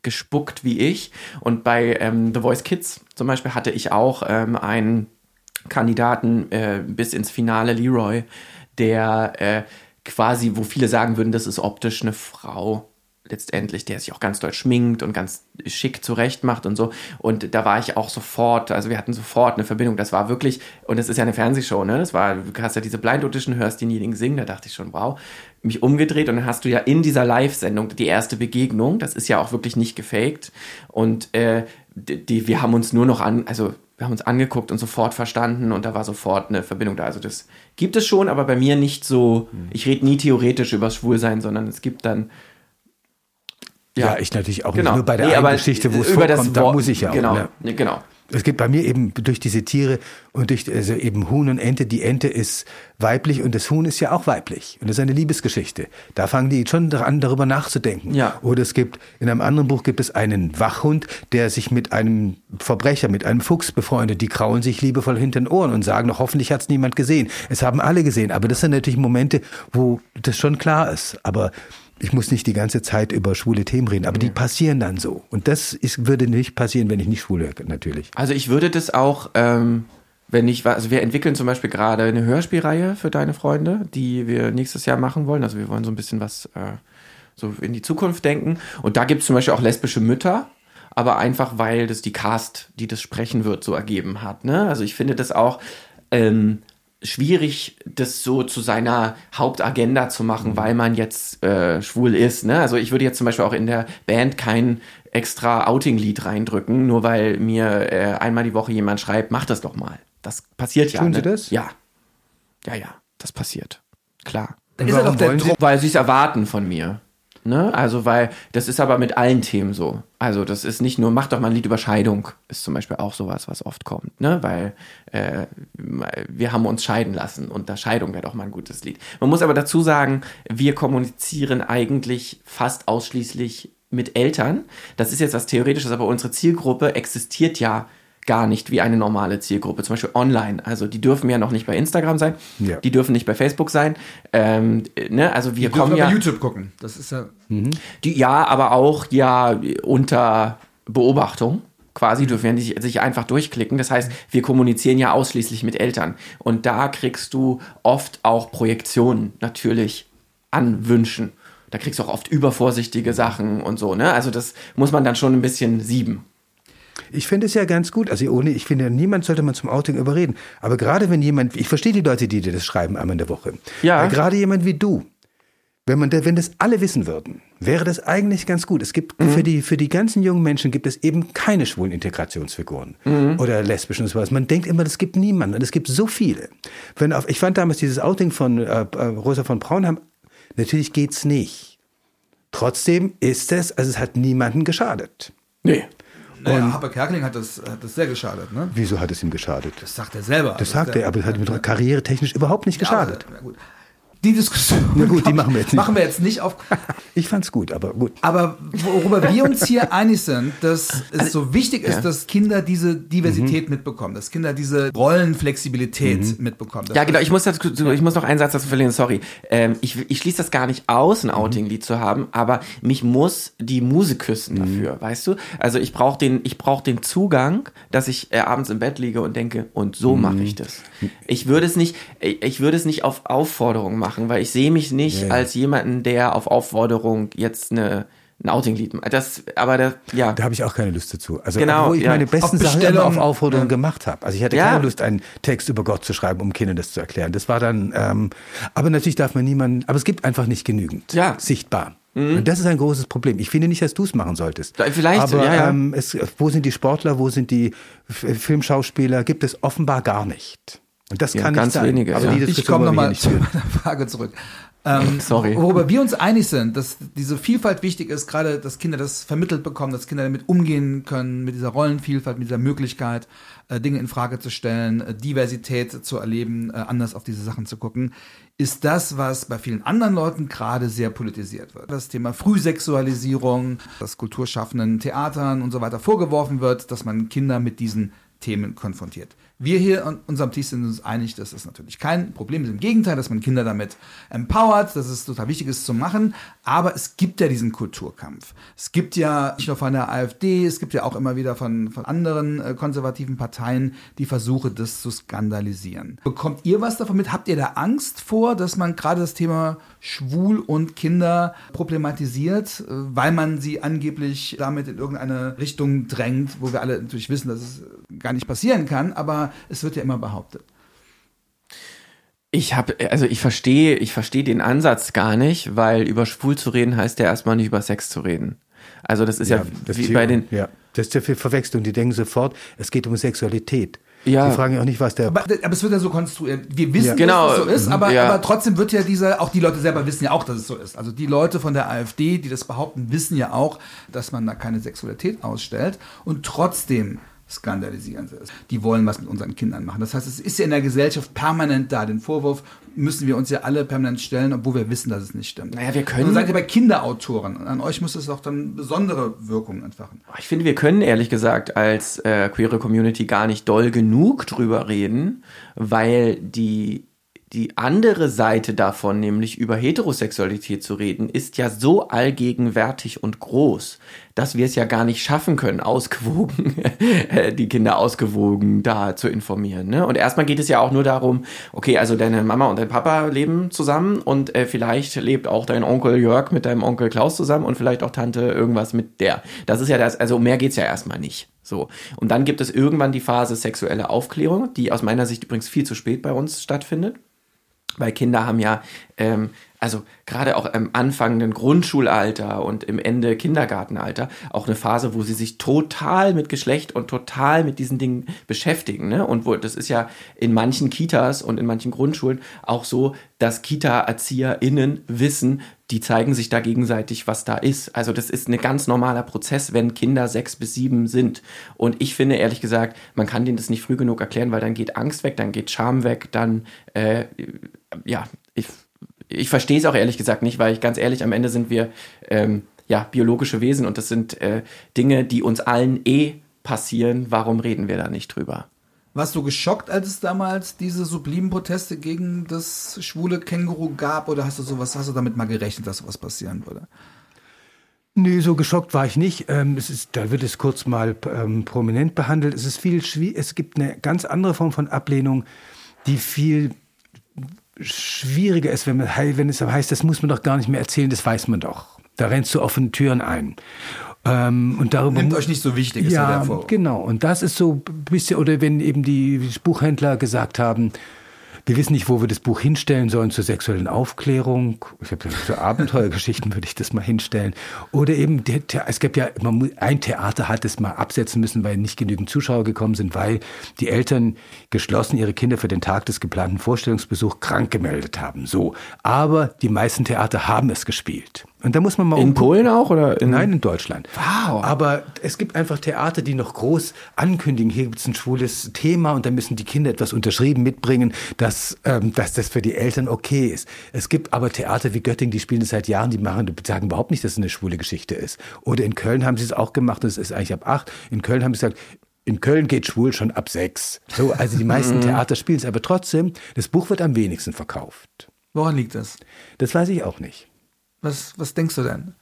Speaker 1: gespuckt wie ich. Und bei ähm, The Voice Kids zum Beispiel hatte ich auch ähm, einen Kandidaten äh, bis ins Finale, Leroy, der äh, quasi, wo viele sagen würden, das ist optisch eine Frau letztendlich, der sich auch ganz doll schminkt und ganz schick zurecht macht und so. Und da war ich auch sofort, also wir hatten sofort eine Verbindung. Das war wirklich, und das ist ja eine Fernsehshow, ne? Das war, du hast ja diese Blind Audition, hörst denjenigen singen, da dachte ich schon, wow, mich umgedreht und dann hast du ja in dieser Live-Sendung die erste Begegnung. Das ist ja auch wirklich nicht gefaked. Und äh, die, die, wir haben uns nur noch an, also wir haben uns angeguckt und sofort verstanden und da war sofort eine Verbindung da. Also das gibt es schon, aber bei mir nicht so, ich rede nie theoretisch über Schwulsein, sondern es gibt dann
Speaker 2: Ja, ich natürlich auch
Speaker 1: genau.
Speaker 2: nicht. Nur bei der
Speaker 1: Nee,
Speaker 2: einen Geschichte, wo es
Speaker 1: über das
Speaker 2: vorkommt, da muss ich ja auch.
Speaker 1: Genau,
Speaker 2: Ne?
Speaker 1: nee, genau.
Speaker 2: Es gibt bei mir eben durch diese Tiere und durch also eben Huhn und Ente, die Ente ist weiblich und das Huhn ist ja auch weiblich. Und das ist eine Liebesgeschichte. Da fangen die schon an, darüber nachzudenken.
Speaker 1: Ja.
Speaker 2: Oder es gibt, in einem anderen Buch gibt es einen Wachhund, der sich mit einem Verbrecher, mit einem Fuchs befreundet. Die kraulen sich liebevoll hinter den Ohren und sagen, hoffentlich hat es niemand gesehen. Es haben alle gesehen. Aber das sind natürlich Momente, wo das schon klar ist. Aber ich muss nicht die ganze Zeit über schwule Themen reden, aber die passieren dann so. Und das ist, würde nicht passieren, wenn ich nicht schwul wäre, natürlich.
Speaker 1: Also ich würde das auch, ähm, wenn ich, also wir entwickeln zum Beispiel gerade eine Hörspielreihe für deine Freunde, die wir nächstes Jahr machen wollen. Also wir wollen so ein bisschen was äh, so in die Zukunft denken. Und da gibt es zum Beispiel auch lesbische Mütter, aber einfach weil das die Cast, die das sprechen wird, so ergeben hat. Ne? Also ich finde das auch ähm, schwierig, das so zu seiner Hauptagenda zu machen, weil man jetzt äh, schwul ist. Ne? Also ich würde jetzt zum Beispiel auch in der Band kein extra Outing-Lied reindrücken, nur weil mir äh, einmal die Woche jemand schreibt, mach das doch mal. Das passiert ja.
Speaker 2: Tun
Speaker 1: ne?
Speaker 2: Sie das?
Speaker 1: Ja. Ja, ja, das passiert. Klar.
Speaker 3: Da ist
Speaker 2: Warum
Speaker 3: doch der Druck.
Speaker 1: Weil sie es erwarten von mir. Ne? Also, weil das ist aber mit allen Themen so. Also, das ist nicht nur, mach doch mal ein Lied über Scheidung, ist zum Beispiel auch sowas, was oft kommt, ne? Weil äh, wir haben uns scheiden lassen und da Scheidung wäre doch mal ein gutes Lied. Man muss aber dazu sagen, wir kommunizieren eigentlich fast ausschließlich mit Eltern. Das ist jetzt was Theoretisches, aber unsere Zielgruppe existiert ja gar nicht wie eine normale Zielgruppe, zum Beispiel online. Also die dürfen ja noch nicht bei Instagram sein,
Speaker 2: Ja.
Speaker 1: die dürfen nicht bei Facebook sein. Ähm, ne? Also wir
Speaker 3: Wir
Speaker 1: kommen
Speaker 3: können
Speaker 1: ja,
Speaker 3: bei YouTube gucken. Das ist ja.
Speaker 1: die, ja, aber auch ja unter Beobachtung. Quasi dürfen ja nicht sich einfach durchklicken. Das heißt, wir kommunizieren ja ausschließlich mit Eltern. Und da kriegst du oft auch Projektionen natürlich an Wünschen. Da kriegst du auch oft übervorsichtige Sachen und so. Ne? Also das muss man dann schon ein bisschen sieben.
Speaker 2: Ich finde es ja ganz gut. Also ohne, ich finde, niemand sollte man zum Outing überreden. Aber gerade wenn jemand, ich verstehe die Leute, die dir das schreiben einmal in der Woche.
Speaker 1: Ja.
Speaker 2: Aber gerade jemand wie du, wenn man, wenn das alle wissen würden, wäre das eigentlich ganz gut. Es gibt für die, für die ganzen jungen Menschen gibt es eben keine schwulen Integrationsfiguren oder lesbischen und sowas. Man denkt immer, es gibt niemanden und es gibt so viele. Wenn auf, ich fand damals dieses Outing von äh, äh, Rosa von Braunheim, natürlich geht's nicht. Trotzdem ist es, also es hat niemanden geschadet.
Speaker 1: Nee.
Speaker 3: Naja, Happe Kerkeling hat das, hat das sehr geschadet, ne?
Speaker 2: Wieso hat es ihm geschadet?
Speaker 3: Das sagt er selber.
Speaker 2: Das sagt er, aber es hat ihm karrieretechnisch überhaupt nicht geschadet.
Speaker 3: Ja, gut. Die Diskussion.
Speaker 2: Na gut, die machen wir jetzt nicht.
Speaker 3: Machen wir jetzt nicht auf.
Speaker 2: Ich fand's gut, aber gut.
Speaker 3: Aber worüber wir uns hier einig sind, dass es so wichtig ist, dass Kinder diese Diversität mitbekommen, dass Kinder diese Rollenflexibilität mitbekommen.
Speaker 1: Ja, genau. Ich muss, dazu, ich muss noch einen Satz dazu verlieren, sorry. Ähm, ich, ich schließe das gar nicht aus, ein Outing-Lied zu haben, aber mich muss die Muse küssen dafür, weißt du? Also ich brauche den, ich brauche den Zugang, dass ich äh, abends im Bett liege und denke, und so mache ich das. Ich würde es nicht, ich ich würde es nicht auf Aufforderung machen, weil ich sehe mich nicht
Speaker 2: Ja.
Speaker 1: als jemanden, der auf Aufforderung jetzt eine ein Outing-Lied macht. Das, aber das, ja.
Speaker 2: Da habe ich auch keine Lust dazu. Also
Speaker 1: Genau,
Speaker 2: obwohl ich
Speaker 1: ja.
Speaker 2: meine besten Sachen immer auf Aufforderung
Speaker 3: ja.
Speaker 2: gemacht habe. Also ich hatte
Speaker 1: Ja.
Speaker 2: keine Lust, einen Text über Gott zu schreiben, um Kindern das zu erklären. Das war dann, ähm, aber natürlich darf man niemanden, aber es gibt einfach nicht genügend
Speaker 1: Ja. Mhm.
Speaker 2: sichtbar. Und das ist ein großes Problem. Ich finde nicht, dass du es machen solltest.
Speaker 1: Vielleicht,
Speaker 2: aber
Speaker 1: ja, ja.
Speaker 2: Ähm, es, wo sind die Sportler, wo sind die F Filmschauspieler? Gibt es offenbar gar nicht. Und das
Speaker 1: Ja,
Speaker 2: kann
Speaker 1: ganz
Speaker 2: nicht sein.
Speaker 1: wenige,
Speaker 2: aber
Speaker 1: ja.
Speaker 2: die
Speaker 3: Ich komme nochmal zu meiner Frage zurück. Ähm,
Speaker 1: Sorry.
Speaker 3: Worüber wir uns einig sind, dass diese Vielfalt wichtig ist, gerade dass Kinder das vermittelt bekommen, dass Kinder damit umgehen können, mit dieser Rollenvielfalt, mit dieser Möglichkeit, äh, Dinge in Frage zu stellen, äh, Diversität zu erleben, äh, anders auf diese Sachen zu gucken, ist das, was bei vielen anderen Leuten gerade sehr politisiert wird. Das Thema Frühsexualisierung, das kulturschaffenden Theatern und so weiter vorgeworfen wird, dass man Kinder mit diesen Themen konfrontiert. Wir hier an unserem Tisch sind uns einig, dass das natürlich kein Problem ist. Im Gegenteil, dass man Kinder damit empowert, dass es total wichtig ist zu machen. Aber es gibt ja diesen Kulturkampf. Es gibt ja nicht nur von der AfD, es gibt ja auch immer wieder von, von anderen äh, konservativen Parteien die Versuche, das zu skandalisieren. Bekommt ihr was davon mit? Habt ihr da Angst vor, dass man gerade das Thema Schwul und Kinder problematisiert, äh, weil man sie angeblich damit in irgendeine Richtung drängt, wo wir alle natürlich wissen, dass es gar nicht passieren kann, aber es wird ja immer behauptet.
Speaker 1: Ich habe, also ich verstehe, ich verstehe den Ansatz gar nicht, weil über schwul zu reden heißt ja erstmal nicht über Sex zu reden. Also das ist ja,
Speaker 2: das
Speaker 1: wie
Speaker 2: ist
Speaker 1: bei den,
Speaker 2: ja, das ist ja viel Verwechslung. Die denken sofort, es geht um Sexualität.
Speaker 1: Ja.
Speaker 2: Die fragen ja auch nicht, was der.
Speaker 3: Aber, aber es wird ja so konstruiert. Wir wissen,
Speaker 2: Ja.
Speaker 1: Genau.
Speaker 3: dass es so ist, aber,
Speaker 1: Ja.
Speaker 3: aber trotzdem wird ja dieser, auch die Leute selber wissen ja auch, dass es so ist. Also die Leute von der AfD, die das behaupten, wissen ja auch, dass man da keine Sexualität ausstellt. Und trotzdem skandalisieren sie es. Die wollen was mit unseren Kindern machen. Das heißt, es ist ja in der Gesellschaft permanent da. Den Vorwurf müssen wir uns ja alle permanent stellen, obwohl wir wissen, dass es nicht stimmt.
Speaker 1: Naja, wir können-
Speaker 3: Und seid ihr bei Kinderautoren. An euch muss es auch dann besondere Wirkungen entfachen.
Speaker 1: Ich finde, wir können ehrlich gesagt als äh, queere Community gar nicht doll genug drüber reden, weil die die andere Seite davon, nämlich über Heterosexualität zu reden, ist ja so allgegenwärtig und groß, dass wir es ja gar nicht schaffen können, ausgewogen, äh, die Kinder ausgewogen da zu informieren. Ne? Und erstmal geht es ja auch nur darum, okay, also deine Mama und dein Papa leben zusammen und äh, vielleicht lebt auch dein Onkel Jörg mit deinem Onkel Klaus zusammen und vielleicht auch Tante irgendwas mit der. Das ist ja das, also mehr geht's ja erstmal nicht. So. Und dann gibt es irgendwann die Phase sexuelle Aufklärung, die aus meiner Sicht übrigens viel zu spät bei uns stattfindet. Weil Kinder haben ja, ähm, also gerade auch im anfangenden Grundschulalter und im Ende Kindergartenalter auch eine Phase, wo sie sich total mit Geschlecht und total mit diesen Dingen beschäftigen. Ne? Und wo, das ist ja in manchen Kitas und in manchen Grundschulen auch so, dass Kita-ErzieherInnen wissen, die zeigen sich da gegenseitig, was da ist. Also das ist ein ganz normaler Prozess, wenn Kinder sechs bis sieben sind. Und ich finde ehrlich gesagt, man kann denen das nicht früh genug erklären, weil dann geht Angst weg, dann geht Scham weg, dann, äh, ja, ich, ich verstehe es auch ehrlich gesagt nicht, weil ich ganz ehrlich, am Ende sind wir, ähm, ja, biologische Wesen und das sind äh, Dinge, die uns allen eh passieren. Warum reden wir da nicht drüber?
Speaker 3: Warst du geschockt, als es damals diese sublimen Proteste gegen das schwule Känguru gab? Oder hast du sowas, hast du damit mal gerechnet, dass sowas passieren würde?
Speaker 2: Nee, so geschockt war ich nicht. Ähm, es ist, da wird es kurz mal ähm, prominent behandelt. Es ist viel schwierig. Es gibt eine ganz andere Form von Ablehnung, die viel schwieriger ist, wenn, man, wenn es heißt, das muss man doch gar nicht mehr erzählen, das weiß man doch. Da rennst du offene Türen ein. Ähm, und darüber
Speaker 3: Nimmt euch nicht so wichtig, ist ja,
Speaker 2: ja, genau. Und das ist so ein bisschen, oder wenn eben die Buchhändler gesagt haben, wir wissen nicht, wo wir das Buch hinstellen sollen zur sexuellen Aufklärung. Ich habe für Abenteuergeschichten würde ich das mal hinstellen. Oder eben, es gibt ja, ein Theater hat es mal absetzen müssen, weil nicht genügend Zuschauer gekommen sind, weil die Eltern geschlossen ihre Kinder für den Tag des geplanten Vorstellungsbesuchs krank gemeldet haben. So. Aber die meisten Theater haben es gespielt. Und da muss man mal
Speaker 1: In
Speaker 2: umgucken.
Speaker 1: Polen auch oder in
Speaker 2: Nein, in Deutschland.
Speaker 1: Wow.
Speaker 2: Aber es gibt einfach Theater, die noch groß ankündigen, hier gibt es ein schwules Thema und dann müssen die Kinder etwas unterschrieben mitbringen, dass, ähm, dass das für die Eltern okay ist. Es gibt aber Theater wie Göttingen, die spielen das seit Jahren, die machen, die sagen überhaupt nicht, dass es eine schwule Geschichte ist. Oder in Köln haben sie es auch gemacht, das ist eigentlich ab acht. In Köln haben sie gesagt, in Köln geht schwul schon ab sechs. So, also die meisten Theater spielen es, aber trotzdem, das Buch wird am wenigsten verkauft.
Speaker 3: Woran liegt das?
Speaker 2: Das weiß ich auch nicht.
Speaker 3: Was, was denkst du denn?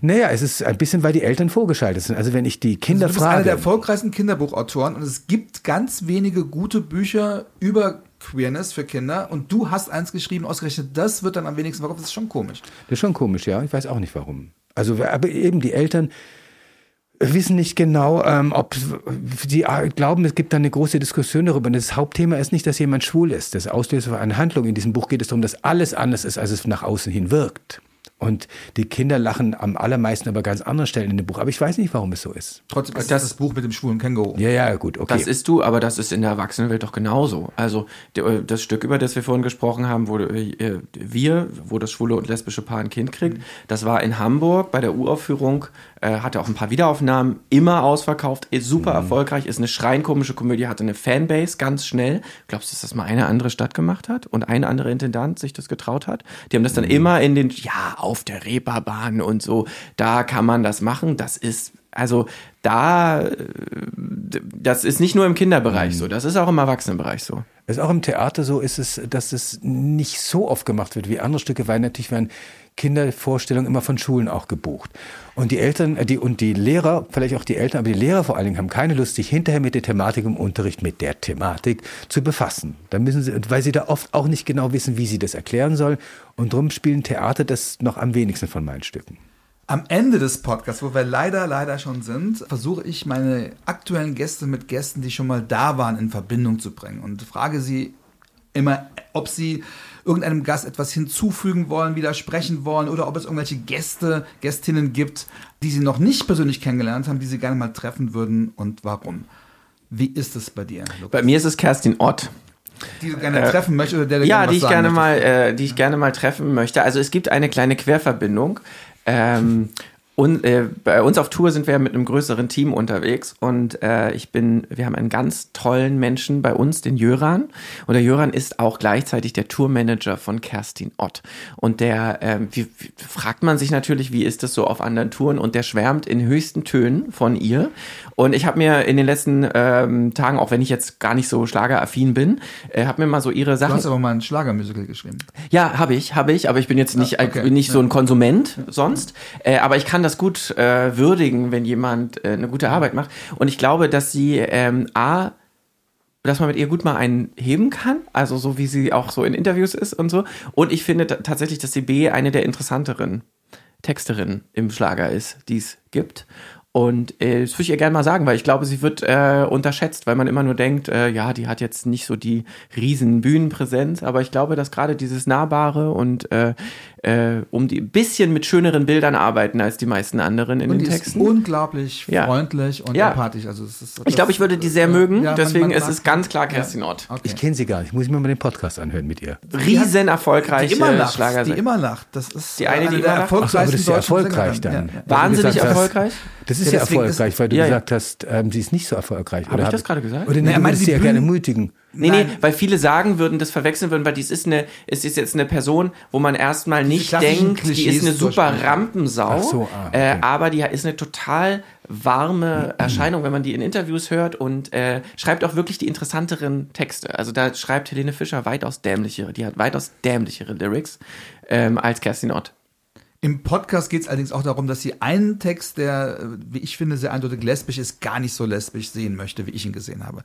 Speaker 2: Naja, es ist ein bisschen, weil die Eltern vorgeschaltet sind. Also wenn ich die Kinder
Speaker 3: du bist einer
Speaker 2: frage.
Speaker 3: der erfolgreichsten Kinderbuchautoren und es gibt ganz wenige gute Bücher über Queerness für Kinder und du hast eins geschrieben, ausgerechnet, das wird dann am wenigsten verkauft. Das ist schon komisch.
Speaker 2: Das ist schon komisch, ja. Ich weiß auch nicht warum. Also, aber eben die Eltern wissen nicht genau, ähm, ob sie äh, glauben, es gibt da eine große Diskussion darüber. Und das Hauptthema ist nicht, dass jemand schwul ist. Das Auslöser für eine Handlung in diesem Buch geht es darum, dass alles anders ist, als es nach außen hin wirkt. Und die Kinder lachen am allermeisten aber ganz anderen Stellen in dem Buch. Aber ich weiß nicht, warum es so ist.
Speaker 3: Trotzdem ist das, das Buch mit dem schwulen Känguru.
Speaker 2: Ja, ja, gut, okay.
Speaker 1: Das ist du, aber das ist in der Erwachsenenwelt doch genauso. Also das Stück, über das wir vorhin gesprochen haben, wo äh, wir, wo das schwule und lesbische Paar ein Kind kriegt, mhm. das war in Hamburg bei der Uraufführung, äh, hatte auch ein paar Wiederaufnahmen, immer ausverkauft, ist super mhm. erfolgreich, ist eine schreienkomische Komödie, hatte eine Fanbase ganz schnell. Glaubst du, dass das mal eine andere Stadt gemacht hat und eine andere Intendant sich das getraut hat? Die haben das dann mhm. immer in den, ja, auf der Reeperbahn und so, da kann man das machen. Das ist, also da, das ist nicht nur im Kinderbereich mhm. so, das ist auch im Erwachsenenbereich so.
Speaker 2: Es ist auch im Theater so, ist es, dass es nicht so oft gemacht wird wie andere Stücke, weil natürlich werden Kindervorstellungen immer von Schulen auch gebucht. Und die Eltern, äh, die, und die Lehrer, vielleicht auch die Eltern, aber die Lehrer vor allen Dingen haben keine Lust, sich hinterher mit der Thematik im Unterricht, mit der Thematik zu befassen. Da müssen sie, weil sie da oft auch nicht genau wissen, wie sie das erklären sollen. Und darum spielen Theater das noch am wenigsten von meinen Stücken.
Speaker 3: Am Ende des Podcasts, wo wir leider, leider schon sind, versuche ich meine aktuellen Gäste mit Gästen, die schon mal da waren, in Verbindung zu bringen und frage sie immer, ob sie irgendeinem Gast etwas hinzufügen wollen, widersprechen wollen oder ob es irgendwelche Gäste, Gästinnen gibt, die sie noch nicht persönlich kennengelernt haben, die sie gerne mal treffen würden und warum. Wie ist es bei dir?
Speaker 1: Lukas? Bei mir ist es Kerstin Ott.
Speaker 3: Die du gerne äh, treffen möchtest oder der du
Speaker 1: Ja, die ich gerne mal, äh, die ich gerne mal treffen möchte. Also es gibt eine kleine Querverbindung. Ähm, und äh, bei uns auf Tour sind wir mit einem größeren Team unterwegs und äh, ich bin, wir haben einen ganz tollen Menschen bei uns, den Jöran. Und der Jöran ist auch gleichzeitig der Tourmanager von Kerstin Ott. Und der, äh, wie, wie, fragt man sich natürlich, wie ist das so auf anderen Touren? Und der schwärmt in höchsten Tönen von ihr. Und ich habe mir in den letzten ähm, Tagen, auch wenn ich jetzt gar nicht so schlageraffin bin, äh, habe mir mal so ihre Sachen. Du
Speaker 3: hast aber mal ein Schlagermusical geschrieben.
Speaker 1: Ja, habe ich, habe ich, aber ich bin jetzt nicht, ah, okay. nicht so ein Konsument sonst. Äh, aber ich kann das gut äh, würdigen, wenn jemand äh, eine gute Arbeit macht. Und ich glaube, dass sie ähm, A, dass man mit ihr gut mal einen heben kann, also so wie sie auch so in Interviews ist und so. Und ich finde tatsächlich, dass sie B eine der interessanteren Texterinnen im Schlager ist, die es gibt. Und äh, das würde ich ihr gerne mal sagen, weil ich glaube, sie wird äh, unterschätzt, weil man immer nur denkt, äh, ja, die hat jetzt nicht so die riesen Bühnenpräsenz, aber ich glaube, dass gerade dieses Nahbare und äh, äh, um die bisschen mit schöneren Bildern arbeiten als die meisten anderen in
Speaker 3: und
Speaker 1: den
Speaker 3: die
Speaker 1: Texten.
Speaker 3: Ist unglaublich ja. freundlich und
Speaker 1: ja.
Speaker 3: empathisch. Also es ist,
Speaker 1: ich glaube, ich würde die sehr mögen, ja, deswegen man, man ist es ganz klar Kerstin Ort.
Speaker 2: Okay. Ich kenne sie gar nicht, muss ich mir mal den Podcast anhören mit ihr.
Speaker 1: Riesen erfolgreiche
Speaker 3: die immer lacht. Die immer lacht. Das ist
Speaker 1: die eine, die immer lacht.
Speaker 2: Ach so, aber das ist ja erfolgreich dann.
Speaker 1: Wahnsinnig erfolgreich.
Speaker 2: Das ist ja, erfolgreich, weil du gesagt hast, ähm, sie ist nicht so erfolgreich.
Speaker 1: Habe ich das gerade gesagt?
Speaker 2: Oder nee, nee, du würdest sie ja gerne mutigen.
Speaker 1: Nee, Nein. nee, weil viele sagen würden, das verwechseln würden, weil dies ist eine, es ist jetzt eine Person, wo man erstmal nicht denkt, Klischees die ist eine super Rampensau, so, ah, okay. äh, aber die ist eine total warme Erscheinung, wenn man die in Interviews hört und äh, schreibt auch wirklich die interessanteren Texte. Also da schreibt Helene Fischer weitaus dämlichere, die hat weitaus dämlichere Lyrics ähm, als Kerstin Ott.
Speaker 3: Im Podcast geht es allerdings auch darum, dass sie einen Text, der, wie ich finde, sehr eindeutig lesbisch ist, gar nicht so lesbisch sehen möchte, wie ich ihn gesehen habe.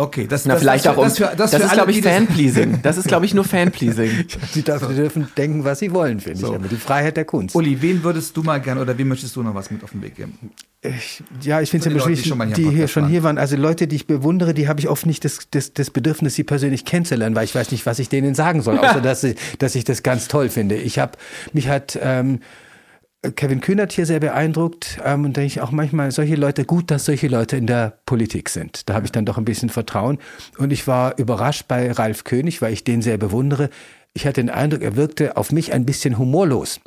Speaker 3: Okay, das,
Speaker 1: Na,
Speaker 3: das
Speaker 1: vielleicht das, auch das, für, das, das ist, glaube ich, Fanpleasing. Das ist, glaube ich, nur Fanpleasing.
Speaker 2: die, dürfen, dürfen denken, was sie wollen, finde so. ich. Aber die Freiheit der Kunst.
Speaker 3: Uli, wen würdest du mal gerne oder wem möchtest du noch was mit auf den Weg geben?
Speaker 2: Ich, ja, ich finde es ja beschwierig, die, die hier schon hier waren. Also Leute, die ich bewundere, die habe ich oft nicht das, das, das Bedürfnis, sie persönlich kennenzulernen, weil ich weiß nicht, was ich denen sagen soll, außer dass ich, dass ich das ganz toll finde. Ich habe, mich hat... Ähm, Kevin Kühnert hier sehr beeindruckt ähm, und denke ich auch manchmal, solche Leute, gut, dass solche Leute in der Politik sind. Da habe ich dann doch ein bisschen Vertrauen. Und ich war überrascht bei Ralf König, weil ich den sehr bewundere. Ich hatte den Eindruck, er wirkte auf mich ein bisschen humorlos.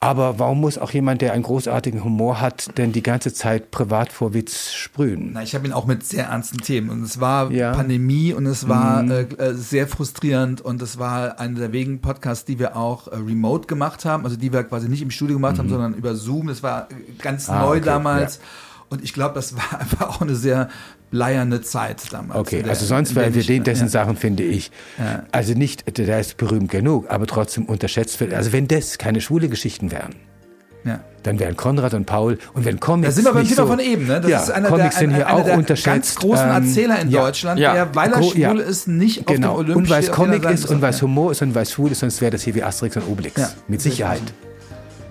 Speaker 2: Aber warum muss auch jemand, der einen großartigen Humor hat, denn die ganze Zeit privat vor Witz sprühen?
Speaker 3: Na, ich habe ihn auch mit sehr ernsten Themen. Und es war ja. Pandemie und es war mhm. äh, äh sehr frustrierend und es war einer der wenigen Podcasts, die wir auch äh, remote gemacht haben, also die wir quasi nicht im Studio gemacht mhm. haben, sondern über Zoom. Das war ganz ah, neu okay. damals. Ja. Und ich glaube, das war einfach auch eine sehr bleierne Zeit damals.
Speaker 2: Okay, der, also sonst wären wir den dessen ja. Sachen, finde ich. Ja. Also nicht, der ist berühmt genug, aber trotzdem unterschätzt wird. Also wenn das keine schwule Geschichten wären. Ja. Dann wären Konrad und Paul und wenn Comics.
Speaker 3: Da sind wir beim
Speaker 2: Thema so,
Speaker 3: von eben, ne?
Speaker 2: Das ja, ist einer Comics der, ein, sind hier auch der unterschätzt. ganz
Speaker 3: großen ähm, Erzähler in Deutschland, der, weil er schwul ist, nicht
Speaker 2: genau.
Speaker 3: auf dem Olymp
Speaker 2: Und weil es Comic ist und weil es Humor ist und weil es schwul ist, sonst wäre das hier wie Asterix und Obelix. Mit Sicherheit.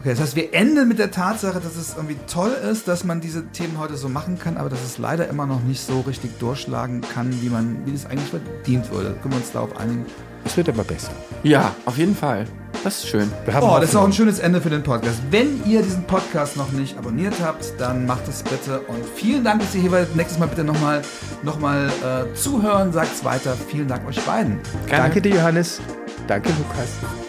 Speaker 3: Okay, das heißt, wir enden mit der Tatsache, dass es irgendwie toll ist, dass man diese Themen heute so machen kann, aber dass es leider immer noch nicht so richtig durchschlagen kann, wie man, wie es eigentlich verdient würde. Können wir uns darauf einigen?
Speaker 2: Es wird aber besser.
Speaker 1: Ja, auf jeden Fall. Das ist schön.
Speaker 2: Wir haben
Speaker 3: Oh, das ist auch ein schönes Ende für den Podcast. Wenn ihr diesen Podcast noch nicht abonniert habt, dann macht es bitte. Und vielen Dank, dass ihr hier wart. Nächstes Mal bitte nochmal noch mal, äh, zuhören. Sagt's weiter. Vielen Dank euch beiden.
Speaker 1: Gerne.
Speaker 2: Danke dir, Johannes. Danke, Lukas.